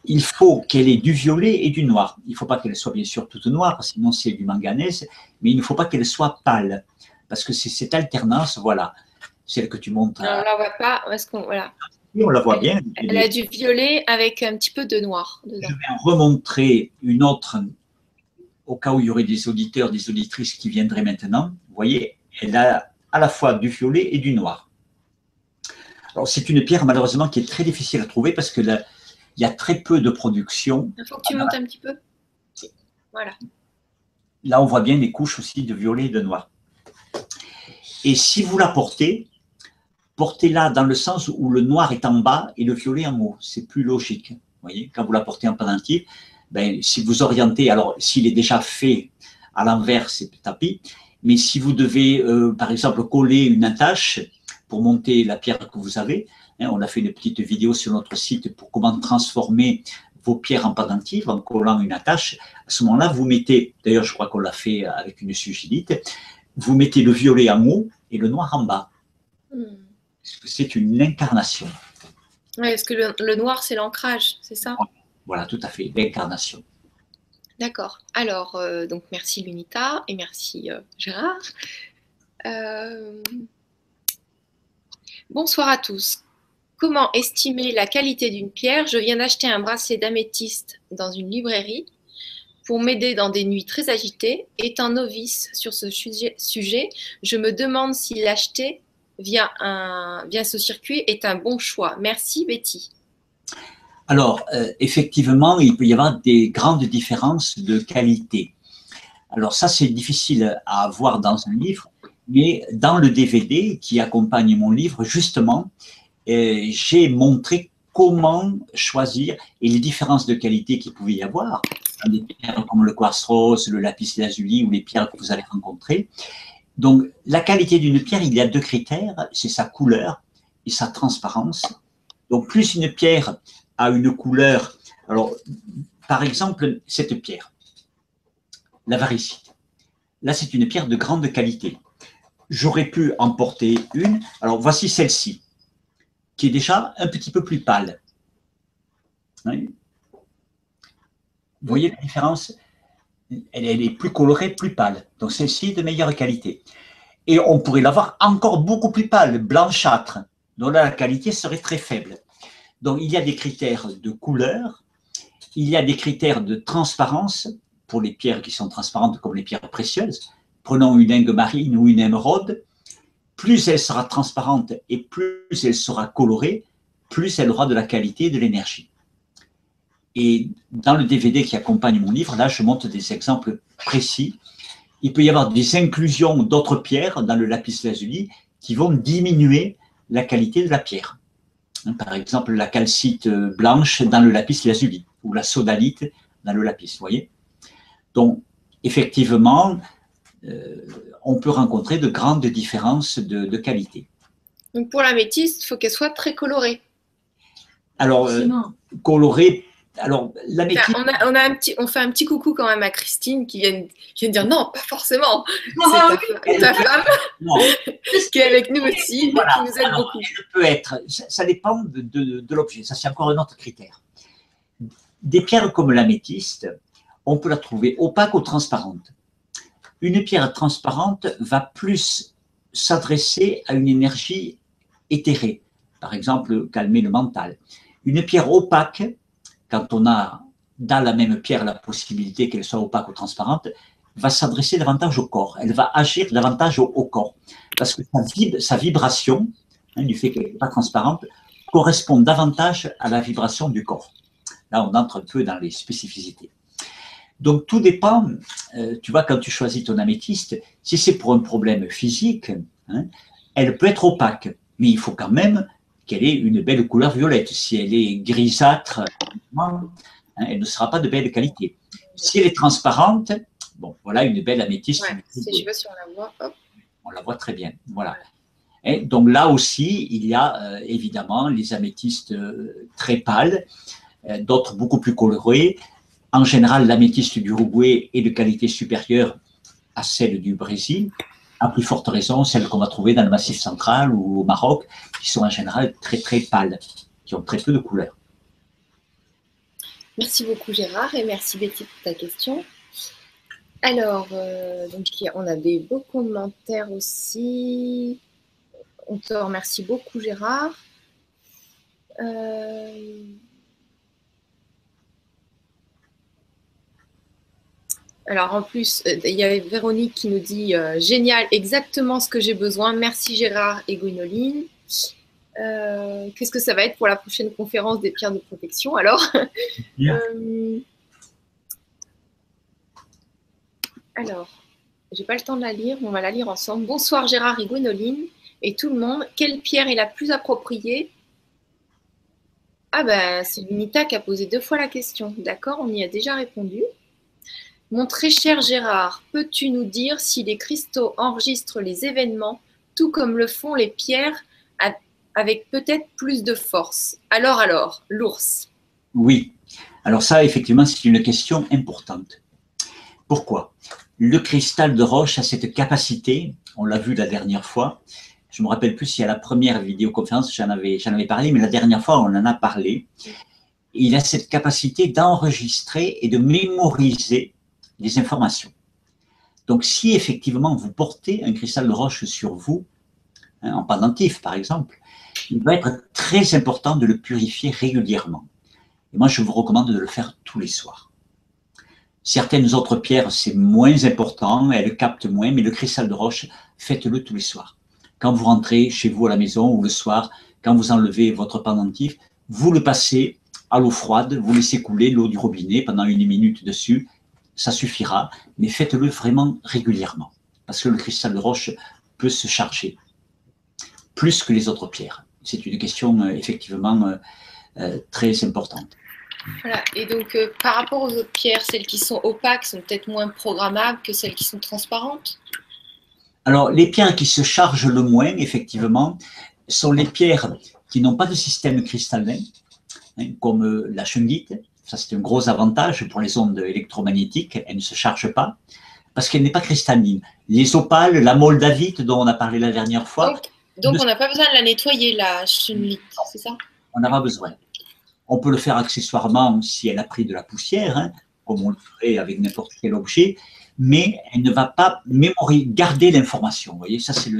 il faut qu'elle ait du violet et du noir. Il ne faut pas qu'elle soit bien sûr toute noire, sinon c'est du manganèse, mais il ne faut pas qu'elle soit pâle, parce que c'est cette alternance, voilà, celle que tu montres.
Non, on ne la voit pas, est-ce qu'on, voilà.
on la voit bien.
Elle a du violet avec un petit peu de noir.
Je vais en remontrer une autre, au cas où il y aurait des auditeurs, des auditrices qui viendraient maintenant. Vous voyez, elle a à la fois du violet et du noir. Alors, c'est une pierre malheureusement qui est très difficile à trouver parce que il y a très peu de production.
Il faut que tu montes un petit peu. Voilà.
Là, on voit bien les couches aussi de violet et de noir. Et si vous la portez, portez-la dans le sens où le noir est en bas et le violet en haut. C'est plus logique. Vous voyez, quand vous la portez en pendentif, ben, si vous orientez, alors s'il est déjà fait à l'envers, c'est tapis, mais si vous devez, euh, par exemple, coller une attache pour monter la pierre que vous avez, hein, on a fait une petite vidéo sur notre site pour comment transformer vos pierres en pendentive en collant une attache. À ce moment-là, vous mettez, d'ailleurs, je crois qu'on l'a fait avec une sugilite, vous mettez le violet en haut et le noir en bas. Hmm. C'est une incarnation.
Oui, parce que le noir, c'est l'ancrage, c'est ça?
Voilà, tout à fait, l'incarnation.
D'accord. Alors, euh, donc merci Lunita et merci euh, Gérard. Euh, bonsoir à tous. Comment estimer la qualité d'une pierre? Je viens d'acheter un bracelet d'améthyste dans une librairie pour m'aider dans des nuits très agitées. Étant novice sur ce sujet, je me demande si l'acheter via, via ce circuit est un bon choix. Merci Betty.
Alors, euh, effectivement, il peut y avoir des grandes différences de qualité. Alors ça, c'est difficile à voir dans un livre, mais dans le DVD qui accompagne mon livre, justement, euh, j'ai montré comment choisir et les différences de qualité qu'il pouvait y avoir dans des pierres comme le quartz rose, le lapis lazuli ou les pierres que vous allez rencontrer. Donc, la qualité d'une pierre, il y a deux critères, c'est sa couleur et sa transparence. Donc, plus une pierre une couleur. Alors, par exemple, cette pierre, la varicite. Là, c'est une pierre de grande qualité. J'aurais pu en porter une. Alors, voici celle-ci, qui est déjà un petit peu plus pâle. Vous voyez la différence? Elle, est plus colorée, plus pâle. Donc celle-ci de meilleure qualité. Et on pourrait l'avoir encore beaucoup plus pâle, blanchâtre. Donc là, la qualité serait très faible. Donc il y a des critères de couleur, il y a des critères de transparence pour les pierres qui sont transparentes comme les pierres précieuses. Prenons une ingue marine ou une émeraude. Plus elle sera transparente et plus elle sera colorée, plus elle aura de la qualité et de l'énergie. Et dans le DVD qui accompagne mon livre, là, je montre des exemples précis. Il peut y avoir des inclusions d'autres pierres dans le lapis lazuli qui vont diminuer la qualité de la pierre. Par exemple, la calcite blanche dans le lapis lazuli ou la sodalite dans le lapis, vous voyez Donc, effectivement, euh, on peut rencontrer de grandes différences de, qualité.
Donc, pour la métisse, il faut qu'elle soit très colorée.
Alors, euh, colorée, alors, la
on, a, un petit, on fait un petit coucou quand même à Christine qui vient, qui vient de dire non, pas forcément. C'est ta, femme qui est avec nous aussi, qui nous aide beaucoup.
peut être, ça, dépend de, de, l'objet. Ça, c'est encore un autre critère. Des pierres comme l'améthyste, on peut la trouver opaque ou transparente. Une pierre transparente va plus s'adresser à une énergie éthérée, par exemple calmer le mental. Une pierre opaque quand on a dans la même pierre la possibilité qu'elle soit opaque ou transparente, va s'adresser davantage au corps. Elle va agir davantage au, corps. Parce que sa, vibration, hein, du fait qu'elle n'est pas transparente, correspond davantage à la vibration du corps. Là, on entre un peu dans les spécificités. Donc, tout dépend, euh, tu vois, quand tu choisis ton améthyste, si c'est pour un problème physique, hein, elle peut être opaque, mais il faut quand même qu'elle ait une belle couleur violette. Si elle est grisâtre, hein, elle ne sera pas de belle qualité. Si elle est transparente, bon, voilà une belle améthyste.
si je veux, si on la voit, hop.
On la voit très bien. Voilà. Et donc là aussi, il y a euh, évidemment les améthystes euh, très pâles, euh, d'autres beaucoup plus colorés. En général, l'améthyste du Uruguay est de qualité supérieure à celle du Brésil à plus forte raison celles qu'on va trouver dans le Massif central ou au Maroc, qui sont en général très très pâles, qui ont très peu de couleurs.
Merci beaucoup Gérard et merci Betty pour ta question. Alors, euh, donc, on a des beaux commentaires aussi. On te remercie beaucoup Gérard. Euh, Alors en plus, euh, il y avait Véronique qui nous dit génial, exactement ce que j'ai besoin. Merci Gérard et Gwénoline. Euh, qu'est-ce que ça va être pour la prochaine conférence des pierres de protection alors Alors, j'ai pas le temps de la lire, on va la lire ensemble. Bonsoir Gérard et Gwénoline et tout le monde. Quelle pierre est la plus appropriée? Ah ben, c'est Lunita qui a posé deux fois la question. D'accord, on y a déjà répondu. Mon très cher Gérard, peux-tu nous dire si les cristaux enregistrent les événements, tout comme le font les pierres, avec peut-être plus de force Alors, alors, l'ours.
Oui. Alors ça, effectivement, c'est une question importante. Pourquoi? Le cristal de roche a cette capacité, on l'a vu la dernière fois, je me rappelle plus si à la première vidéoconférence j'en avais, j'en avais parlé, mais la dernière fois on en a parlé. Il a cette capacité d'enregistrer et de mémoriser des informations. Donc, si effectivement vous portez un cristal de roche sur vous, hein, en pendentif par exemple, il va être très important de le purifier régulièrement. Et moi, je vous recommande de le faire tous les soirs. Certaines autres pierres, c'est moins important, elles captent moins, mais le cristal de roche, faites-le tous les soirs. Quand vous rentrez chez vous à la maison ou le soir, quand vous enlevez votre pendentif, vous le passez à l'eau froide, vous laissez couler l'eau du robinet pendant une minute dessus ça suffira, mais faites-le vraiment régulièrement, parce que le cristal de roche peut se charger plus que les autres pierres. C'est une question euh, effectivement euh, euh, très importante.
Voilà, et donc par rapport aux autres pierres, celles qui sont opaques sont peut-être moins programmables que celles qui sont transparentes?
Alors, les pierres qui se chargent le moins, effectivement, sont les pierres qui n'ont pas de système cristallin, hein, comme la chungite, ça, c'est un gros avantage pour les ondes électromagnétiques. Elle ne se charge pas parce qu'elle n'est pas cristalline. Les opales, la moldavite dont on a parlé la dernière fois,
Donc, on n'a pas besoin de la nettoyer, la chenille, c'est ça?
On n'a pas besoin. On peut le faire accessoirement si elle a pris de la poussière, hein, comme on le ferait avec n'importe quel objet, mais elle ne va pas mémoriser, garder l'information. Vous voyez, ça c'est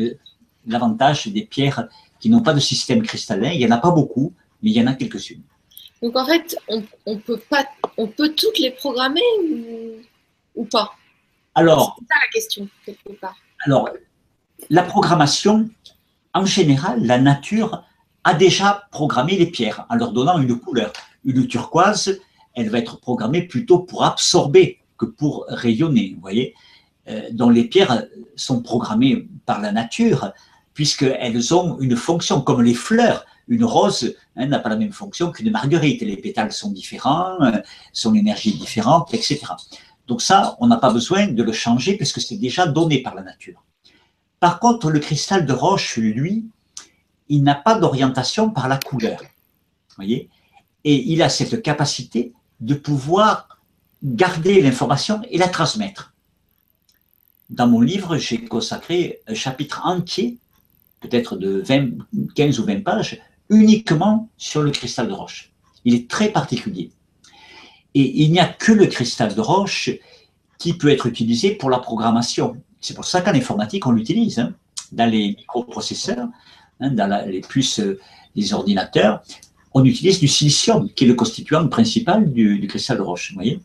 l'avantage des pierres qui n'ont pas de système cristallin. Il n'y en a pas beaucoup, mais il y en a quelques-unes.
Donc en fait, on, peut pas, on peut toutes les programmer ou, pas?
Alors,
c'est ça la question quelque part.
Alors, la programmation, en général, la nature a déjà programmé les pierres en leur donnant une couleur. Une turquoise, elle va être programmée plutôt pour absorber que pour rayonner, vous voyez. Euh, dont les pierres sont programmées par la nature, puisqu'elles ont une fonction, comme les fleurs. Une rose hein, n'a pas la même fonction qu'une marguerite. Les pétales sont différents, euh, son énergie est différente, etc. Donc ça, on n'a pas besoin de le changer puisque c'est déjà donné par la nature. Par contre, le cristal de roche, lui, il n'a pas d'orientation par la couleur. Voyez? Et il a cette capacité de pouvoir garder l'information et la transmettre. Dans mon livre, j'ai consacré un chapitre entier, peut-être de 20, 15 ou 20 pages, uniquement sur le cristal de roche. Il est très particulier. Et il n'y a que le cristal de roche qui peut être utilisé pour la programmation. C'est pour ça qu'en informatique, on l'utilise. Hein. dans les microprocesseurs, hein, dans les puces euh, des ordinateurs, on utilise du silicium, qui est le constituant principal du, cristal de roche. voyez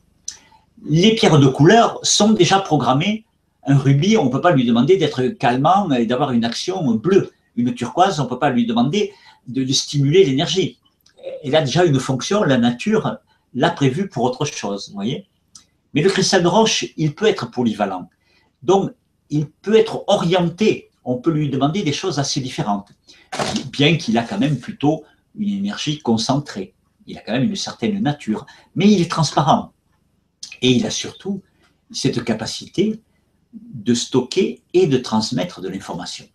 les pierres de couleur sont déjà programmées. Un rubis, on ne peut pas lui demander d'être calmant et d'avoir une action bleue. Une turquoise, on ne peut pas lui demander de, de stimuler l'énergie. Elle a déjà une fonction, la nature l'a prévue pour autre chose. voyez Mais le cristal de roche, il peut être polyvalent. Donc, il peut être orienté. On peut lui demander des choses assez différentes, bien qu'il a quand même plutôt une énergie concentrée. Il a quand même une certaine nature, mais il est transparent. Et il a surtout cette capacité de stocker et de transmettre de l'information.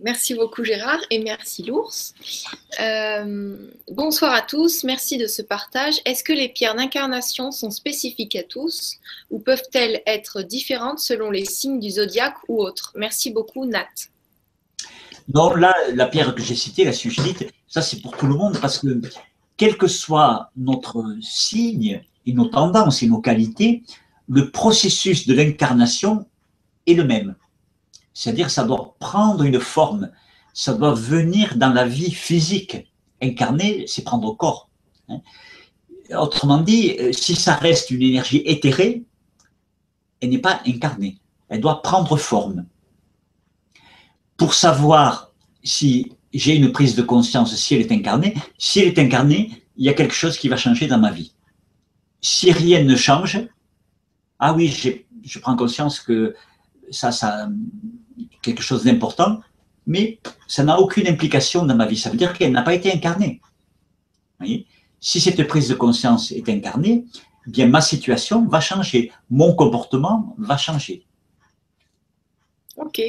Merci beaucoup Gérard et merci l'ours. Euh, bonsoir à tous, merci de ce partage. Est-ce que les pierres d'incarnation sont spécifiques à tous ou peuvent-elles être différentes selon les signes du zodiaque ou autres? Merci beaucoup Nat.
Non, là, la pierre que j'ai citée, la suchlite, ça c'est pour tout le monde parce que quel que soit notre signe et nos tendances et nos qualités, le processus de l'incarnation est le même. C'est-à-dire ça doit prendre une forme, ça doit venir dans la vie physique. Incarner, c'est prendre corps. Hein. Autrement dit, euh, si ça reste une énergie éthérée, elle n'est pas incarnée. Elle doit prendre forme. Pour savoir si j'ai une prise de conscience, si elle est incarnée, si elle est incarnée, il y a quelque chose qui va changer dans ma vie. Si rien ne change, ah oui, je prends conscience que ça, ça, quelque chose d'important, mais ça n'a aucune implication dans ma vie. Ça veut dire qu'elle n'a pas été incarnée. si cette prise de conscience est incarnée, eh bien ma situation va changer, mon comportement va changer.
Ok,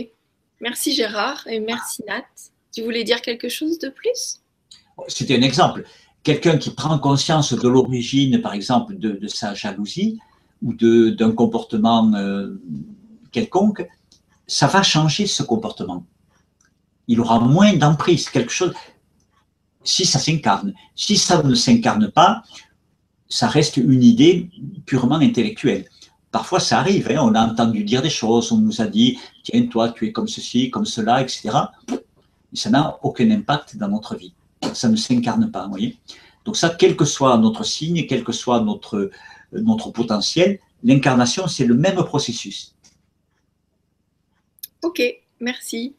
merci Gérard et merci Nat. Tu voulais dire quelque chose de plus?
C'était un exemple. Quelqu'un qui prend conscience de l'origine, par exemple, de, sa jalousie ou d'un comportement euh, quelconque, ça va changer ce comportement. Il aura moins d'emprise, quelque chose, si ça s'incarne. Si ça ne s'incarne pas, ça reste une idée purement intellectuelle. Parfois, ça arrive, hein, on a entendu dire des choses, on nous a dit, tiens, toi, tu es comme ceci, comme cela, etc. Mais ça n'a aucun impact dans notre vie. Ça ne s'incarne pas, vous voyez. Donc ça, quel que soit notre signe, quel que soit notre, notre potentiel, l'incarnation, c'est le même processus.
Ok, merci.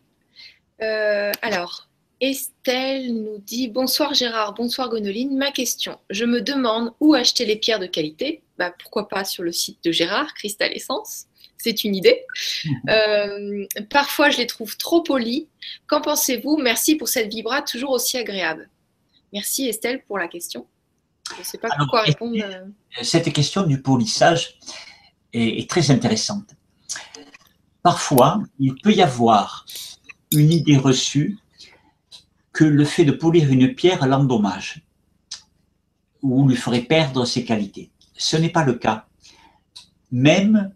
Euh, alors, Estelle nous dit Bonsoir Gérard, bonsoir Gonoline. Ma question je me demande où acheter les pierres de qualité. Bah, pourquoi pas sur le site de Gérard, Cristal Essence C'est une idée. Euh, parfois, je les trouve trop polies. Qu'en pensez-vous? Merci pour cette vibra toujours aussi agréable. Merci Estelle pour la question. Je ne sais pas quoi répondre.
Cette question du polissage est très intéressante parfois, il peut y avoir une idée reçue que le fait de polir une pierre l'endommage ou lui ferait perdre ses qualités. Ce n'est pas le cas. Même,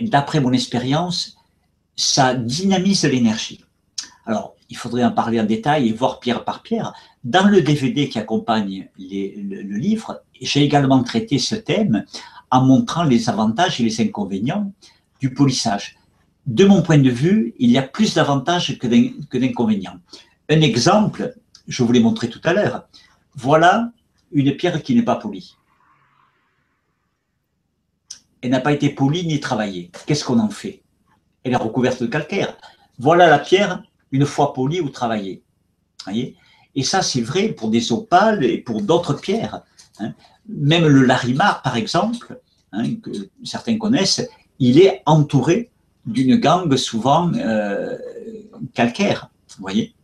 d'après mon expérience, ça dynamise l'énergie. Alors, il faudrait en parler en détail et voir pierre par pierre. Dans le DVD qui accompagne le, livre, j'ai également traité ce thème en montrant les avantages et les inconvénients du polissage. De mon point de vue, il y a plus d'avantages que d'inconvénients. Un exemple, je vous l'ai montré tout à l'heure. Voilà une pierre qui n'est pas polie. Elle n'a pas été polie ni travaillée. Qu'est-ce qu'on en fait? Elle est recouverte de calcaire. Voilà la pierre une fois polie ou travaillée. Voyez? Et ça, c'est vrai pour des opales et pour d'autres pierres. Hein. Même le larimar, par exemple, hein, que certains connaissent, il est entouré d'une gangue souvent euh, calcaire. Vous voyez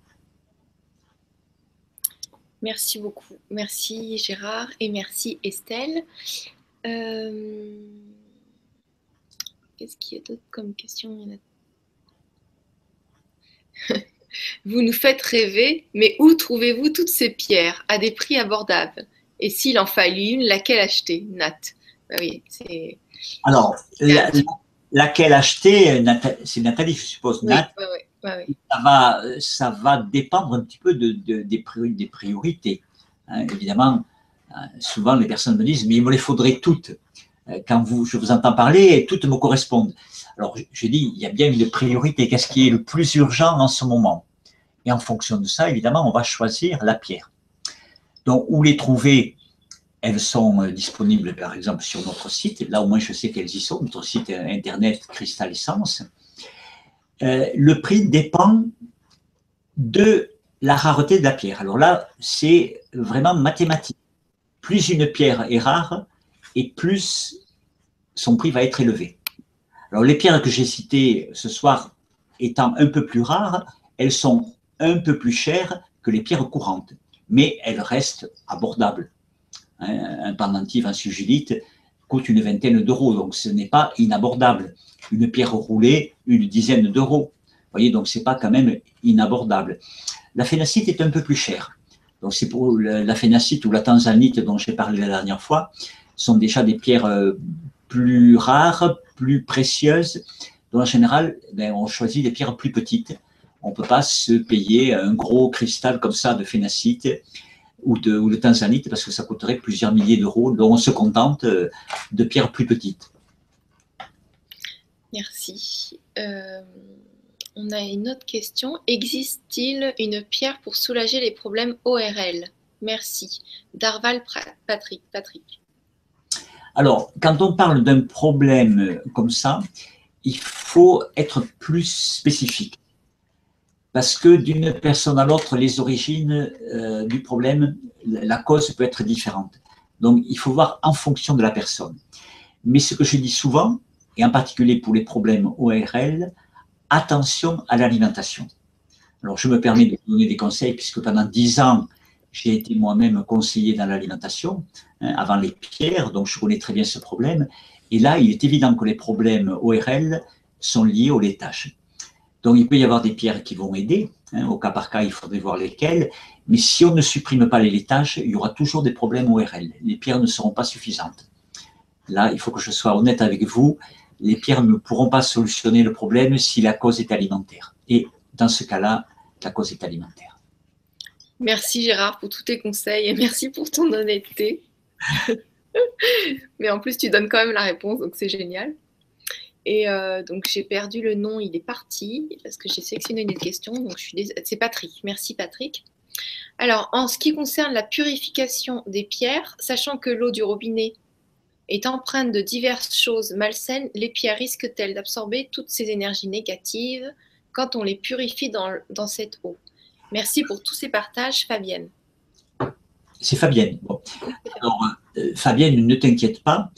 Merci beaucoup. Merci Gérard et merci Estelle. Euh, qu'est-ce qu'il y a d'autre comme question? Vous nous faites rêver, mais où trouvez-vous toutes ces pierres? À des prix abordables Et s'il en fallait une, laquelle acheter? Nat.
Bah oui, c'est. Alors, laquelle acheter C'est Nathalie, je suppose. Nat. Oui, oui ça, va, ça va dépendre un petit peu de, des, priorités. Hein. évidemment, euh, souvent les personnes me disent, mais il me les faudrait toutes. Euh, quand vous, je vous entends parler, toutes me correspondent. Alors, je dis, il y a bien une priorité. Qu'est-ce qui est le plus urgent en ce moment? Et en fonction de ça, évidemment, on va choisir la pierre. Donc, où les trouver? Elles sont euh, disponibles, par exemple, sur notre site. Là, au moins, je sais qu'elles y sont. Notre site internet Cristal Essence. Euh, le prix dépend de la rareté de la pierre. Alors là, c'est vraiment mathématique. Plus une pierre est rare, et plus son prix va être élevé. Alors les pierres que j'ai citées ce soir étant un peu plus rares, elles sont un peu plus chères que les pierres courantes, mais elles restent abordables. Hein, un pendentif en sugilite coûte une vingtaine d'euros, donc ce n'est pas inabordable une pierre roulée, une dizaine d'euros. Voyez, donc c'est pas quand même inabordable. La phénacite est un peu plus chère. Donc c'est pour la phénacite ou la tanzanite dont j'ai parlé la dernière fois, sont déjà des pierres euh, plus rares, plus précieuses. Donc en général, ben, on choisit des pierres plus petites. On ne peut pas se payer un gros cristal comme ça de phénacite ou de, ou de tanzanite parce que ça coûterait plusieurs milliers d'euros. Donc on se contente euh, de pierres plus petites.
Merci. Euh, on a une autre question. Existe-t-il une pierre pour soulager les problèmes ORL Merci. Darval Patrick. Patrick.
Alors, quand on parle d'un problème comme ça, il faut être plus spécifique. Parce que d'une personne à l'autre, les origines euh, du problème, la cause peut être différente. Donc, il faut voir en fonction de la personne. Mais ce que je dis souvent, et en particulier pour les problèmes ORL, attention à l'alimentation. Alors, je me permets de vous donner des conseils puisque pendant dix ans, j'ai été moi-même conseiller dans l'alimentation, hein, avant les pierres, donc je connais très bien ce problème. Et là, il est évident que les problèmes ORL sont liés au laitage. Donc, il peut y avoir des pierres qui vont aider. Hein, au cas par cas, il faudrait voir lesquelles. Mais si on ne supprime pas les laitages, il y aura toujours des problèmes ORL. Les pierres ne seront pas suffisantes. Là, il faut que je sois honnête avec vous les pierres ne pourront pas solutionner le problème si la cause est alimentaire. Et dans ce cas-là, la cause est alimentaire.
Merci Gérard pour tous tes conseils et merci pour ton honnêteté. Mais en plus, tu donnes quand même la réponse, donc c'est génial. Et euh, donc j'ai perdu le nom, il est parti parce que j'ai sélectionné une question. Donc c'est Patrick. Merci Patrick. Alors en ce qui concerne la purification des pierres, sachant que l'eau du robinet est empreinte de diverses choses malsaines, les pierres risquent-elles d'absorber toutes ces énergies négatives quand on les purifie dans, cette eau? Merci pour tous ces partages, Fabienne.
C'est Fabienne. Alors, euh, Fabienne, ne t'inquiète pas,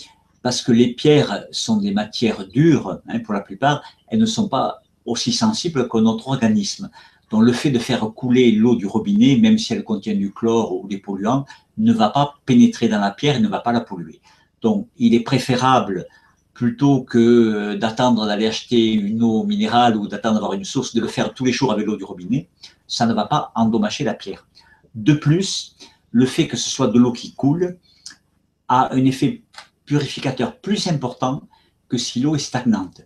parce que les pierres sont des matières dures, hein, pour la plupart, elles ne sont pas aussi sensibles que notre organisme. Donc le fait de faire couler l'eau du robinet, même si elle contient du chlore ou des polluants, ne va pas pénétrer dans la pierre et ne va pas la polluer. Donc, il est préférable, plutôt que d'attendre d'aller acheter une eau minérale ou d'attendre d'avoir une source, de le faire tous les jours avec l'eau du robinet. Ça ne va pas endommager la pierre. De plus, le fait que ce soit de l'eau qui coule a un effet purificateur plus important que si l'eau est stagnante.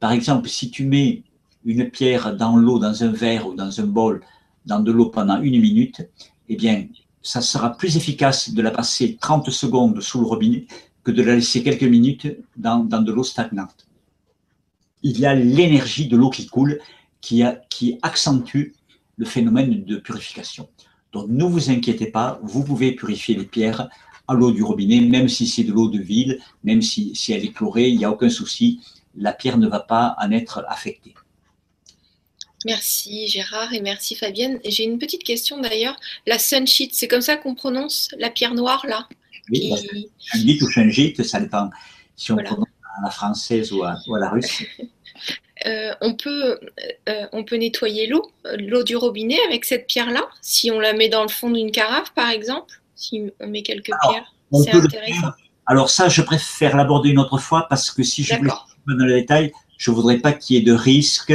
Par exemple, si tu mets une pierre dans l'eau, dans un verre ou dans un bol, dans de l'eau pendant une minute, eh bien, ça sera plus efficace de la passer 30 secondes sous le robinet que de la laisser quelques minutes dans, de l'eau stagnante. Il y a l'énergie de l'eau qui coule qui, qui accentue le phénomène de purification. Donc ne vous inquiétez pas, vous pouvez purifier les pierres à l'eau du robinet, même si c'est de l'eau de ville, même si, si elle est chlorée, il n'y a aucun souci, la pierre ne va pas en être affectée.
Merci Gérard et merci Fabienne. J'ai une petite question d'ailleurs. La sunshit, c'est comme ça qu'on prononce la pierre noire là?
Oui, qui... ou sunshit, ça dépend si on prononce à la française ou à, la russe.
Euh, on, peut, euh, on peut nettoyer l'eau, l'eau du robinet avec cette pierre-là, si on la met dans le fond d'une carafe par exemple, si on met quelques pierres. C'est intéressant.
Alors ça, je préfère l'aborder une autre fois parce que si je voulais dans le détail, je ne voudrais pas qu'il y ait de risque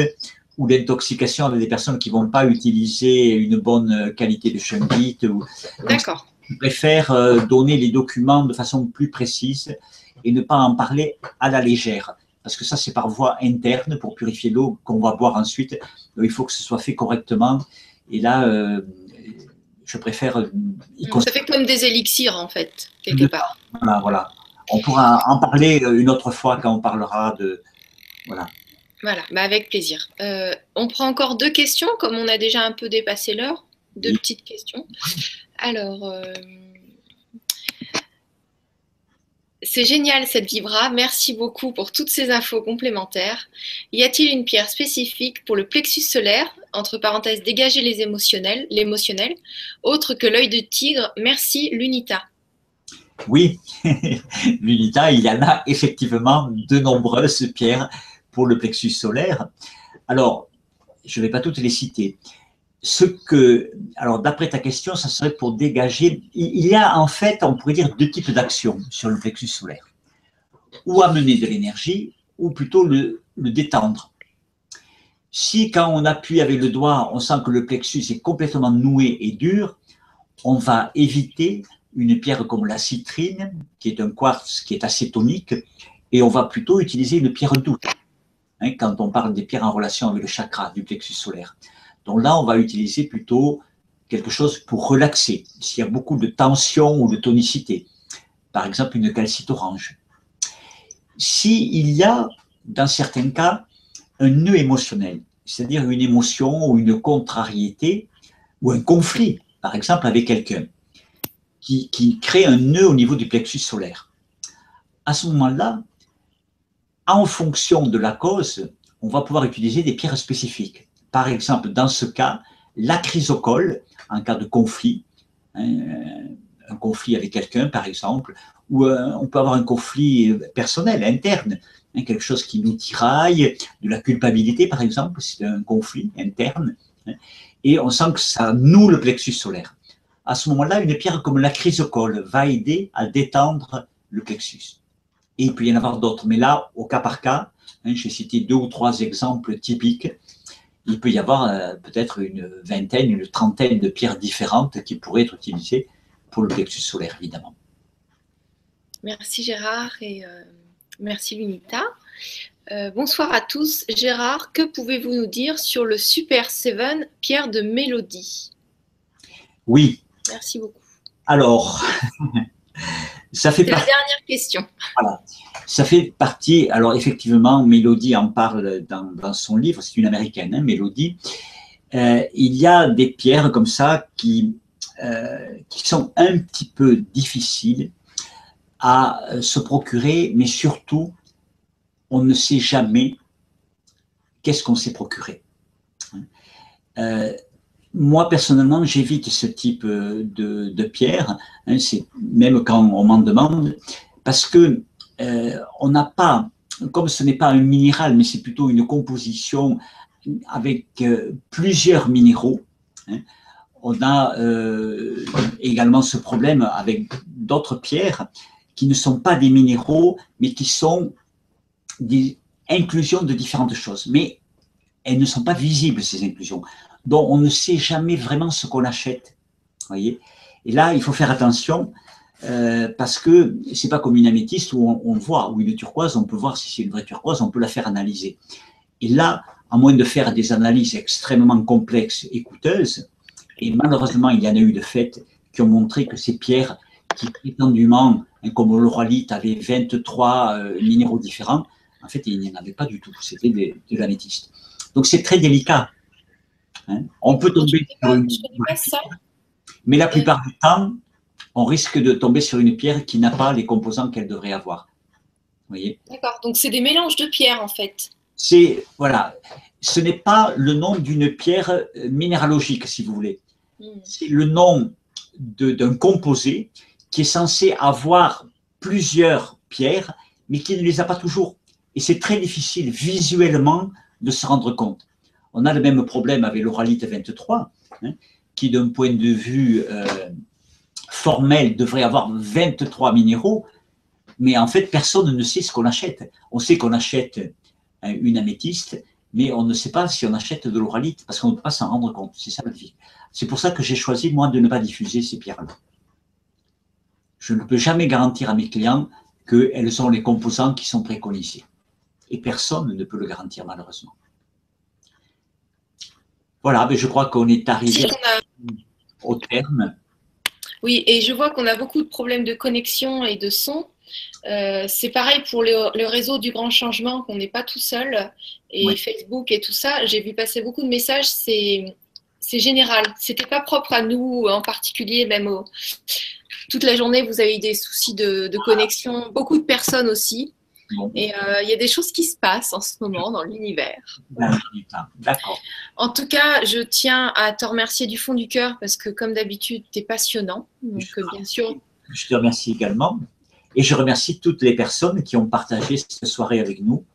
ou d'intoxication avec des personnes qui ne vont pas utiliser une bonne qualité de shungite.
D'accord.
Je préfère euh, donner les documents de façon plus précise et ne pas en parler à la légère. Parce que ça, c'est par voie interne pour purifier l'eau qu'on va boire ensuite. il faut que ce soit fait correctement. Et là, euh, je préfère. Euh,
ça fait comme des élixirs, en fait, quelque part.
Voilà, voilà. On pourra en parler une autre fois quand on parlera de. Voilà.
Voilà, bah avec plaisir. Euh, on prend encore deux questions, comme on a déjà un peu dépassé l'heure. Deux petites questions. Alors, euh, c'est génial cette vibra. Merci beaucoup pour toutes ces infos complémentaires. Y a-t-il une pierre spécifique pour le plexus solaire, entre parenthèses, dégager les émotionnels, l'émotionnel, autre que l'œil de tigre Merci, Lunita.
Oui, Lunita, il y en a effectivement de nombreuses pierres pour le plexus solaire. Alors, je ne vais pas toutes les citer. Alors d'après ta question, ça serait pour dégager. Il y a en fait, on pourrait dire, deux types d'actions sur le plexus solaire. Ou amener de l'énergie, ou plutôt le, le détendre. Si quand on appuie avec le doigt, on sent que le plexus est complètement noué et dur, on va éviter une pierre comme la citrine, qui est un quartz qui est assez tonique, et on va plutôt utiliser une pierre douce. Hein, quand on parle des pierres en relation avec le chakra du plexus solaire. Donc là, on va utiliser plutôt quelque chose pour relaxer, s'il y a beaucoup de tension ou de tonicité. Par exemple, une calcite orange. S'il y a, dans certains cas, un nœud émotionnel, c'est-à-dire une émotion ou une contrariété ou un conflit, par exemple, avec quelqu'un, qui, crée un nœud au niveau du plexus solaire. À ce moment-là, en fonction de la cause, on va pouvoir utiliser des pierres spécifiques. Par exemple, dans ce cas, la chrysocole, en cas de conflit, hein, un conflit avec quelqu'un, par exemple, ou euh, on peut avoir un conflit personnel, interne, hein, quelque chose qui nous tiraille, de la culpabilité, par exemple, c'est un conflit interne, hein, et on sent que ça noue le plexus solaire. À ce moment-là, une pierre comme la chrysocole va aider à détendre le plexus. Et il peut y en avoir d'autres. Mais là, au cas par cas, j'ai cité deux ou trois exemples typiques. Il peut y avoir euh, peut-être une vingtaine, une trentaine de pierres différentes qui pourraient être utilisées pour le plexus solaire, évidemment.
Merci Gérard et euh, merci Lunita. Euh, bonsoir à tous. Gérard, que pouvez-vous nous dire sur le Super 7 pierre de mélodie?
Oui.
Merci beaucoup.
Alors,
Ça fait la dernière question.
Voilà. Ça fait partie. Alors, effectivement, Mélodie en parle dans, son livre. C'est une américaine, hein, Mélodie. Euh, il y a des pierres comme ça qui, euh, qui sont un petit peu difficiles à euh, se procurer, mais surtout, on ne sait jamais qu'est-ce qu'on s'est procuré. Euh, moi, personnellement, j'évite ce type euh, de, pierre, hein, même quand on m'en demande, parce que euh, on n'a pas, comme ce n'est pas un minéral, mais c'est plutôt une composition avec euh, plusieurs minéraux. Hein, on a également ce problème avec d'autres pierres qui ne sont pas des minéraux, mais qui sont des inclusions de différentes choses. Mais elles ne sont pas visibles, ces inclusions dont on ne sait jamais vraiment ce qu'on achète. Voyez? Et là, il faut faire attention euh, parce que c'est pas comme une améthyste où on, voit, ou une turquoise, on peut voir si c'est une vraie turquoise, on peut la faire analyser. Et là, à moins de faire des analyses extrêmement complexes et coûteuses. Et malheureusement, il y en a eu de fait qui ont montré que ces pierres, qui prétendument, hein, comme l'oralite, avaient 23 euh, minéraux différents, en fait, il n'y en avait pas du tout. C'était de, de l'améthyste. Donc, c'est très délicat. Hein. On peut tomber sur une... Mais la plupart du temps, on risque de tomber sur une pierre qui n'a pas les composants qu'elle devrait avoir. voyez?
D'accord. Donc, c'est des mélanges de pierres, en fait.
C'est, voilà, ce n'est pas le nom d'une pierre euh, minéralogique, si vous voulez. Hmm. C'est le nom d'un composé qui est censé avoir plusieurs pierres, mais qui ne les a pas toujours. Et c'est très difficile visuellement de se rendre compte. On a le même problème avec l'oralite 23, hein, qui d'un point de vue euh, formel devrait avoir 23 minéraux, mais en fait personne ne sait ce qu'on achète. On sait qu'on achète hein, une améthyste, mais on ne sait pas si on achète de l'oralite parce qu'on ne peut pas s'en rendre compte. C'est ça la vie. C'est pour ça que j'ai choisi, moi, de ne pas diffuser ces pierres-là. Je ne peux jamais garantir à mes clients qu'elles sont les composants qui sont préconisés. Et personne ne peut le garantir, malheureusement. Voilà, mais je crois qu'on est arrivé au terme.
Oui, et je vois qu'on a beaucoup de problèmes de connexion et de son. Euh, c'est pareil pour le, réseau du grand changement, qu'on n'est pas tout seul, et Facebook et tout ça. J'ai vu passer beaucoup de messages, c'est général. C'était pas propre à nous en particulier, même toute la journée, vous avez eu des soucis de, connexion, beaucoup de personnes aussi. Et euh, il y a des choses qui se passent en ce moment dans l'univers.
D'accord.
En tout cas, je tiens à te remercier du fond du cœur parce que, comme d'habitude, tu es passionnant. Donc, bien sûr.
Je te remercie également. Et je remercie toutes les personnes qui ont partagé cette soirée avec nous.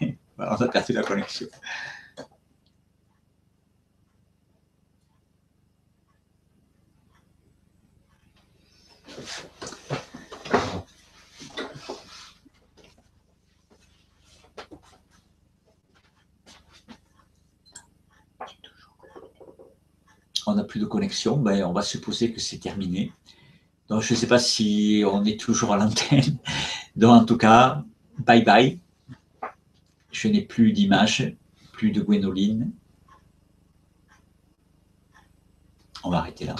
On a perdu la connexion. On n'a plus de connexion, ben on va supposer que c'est terminé. Donc, je ne sais pas si on est toujours à l'antenne. Donc, en tout cas, bye bye. Je n'ai plus d'image, plus de Gwénoline. On va arrêter là.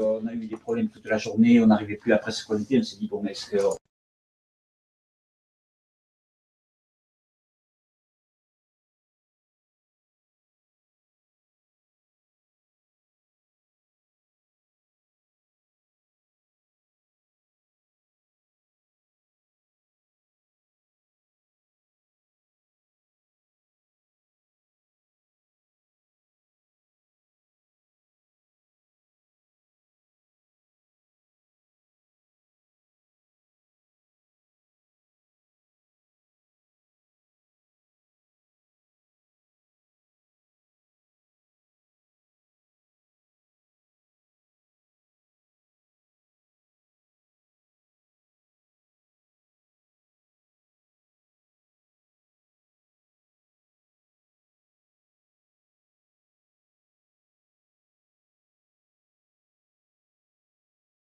On a eu des problèmes toute la journée, on n'arrivait plus à presque connecter, on s'est dit, bon, est-ce que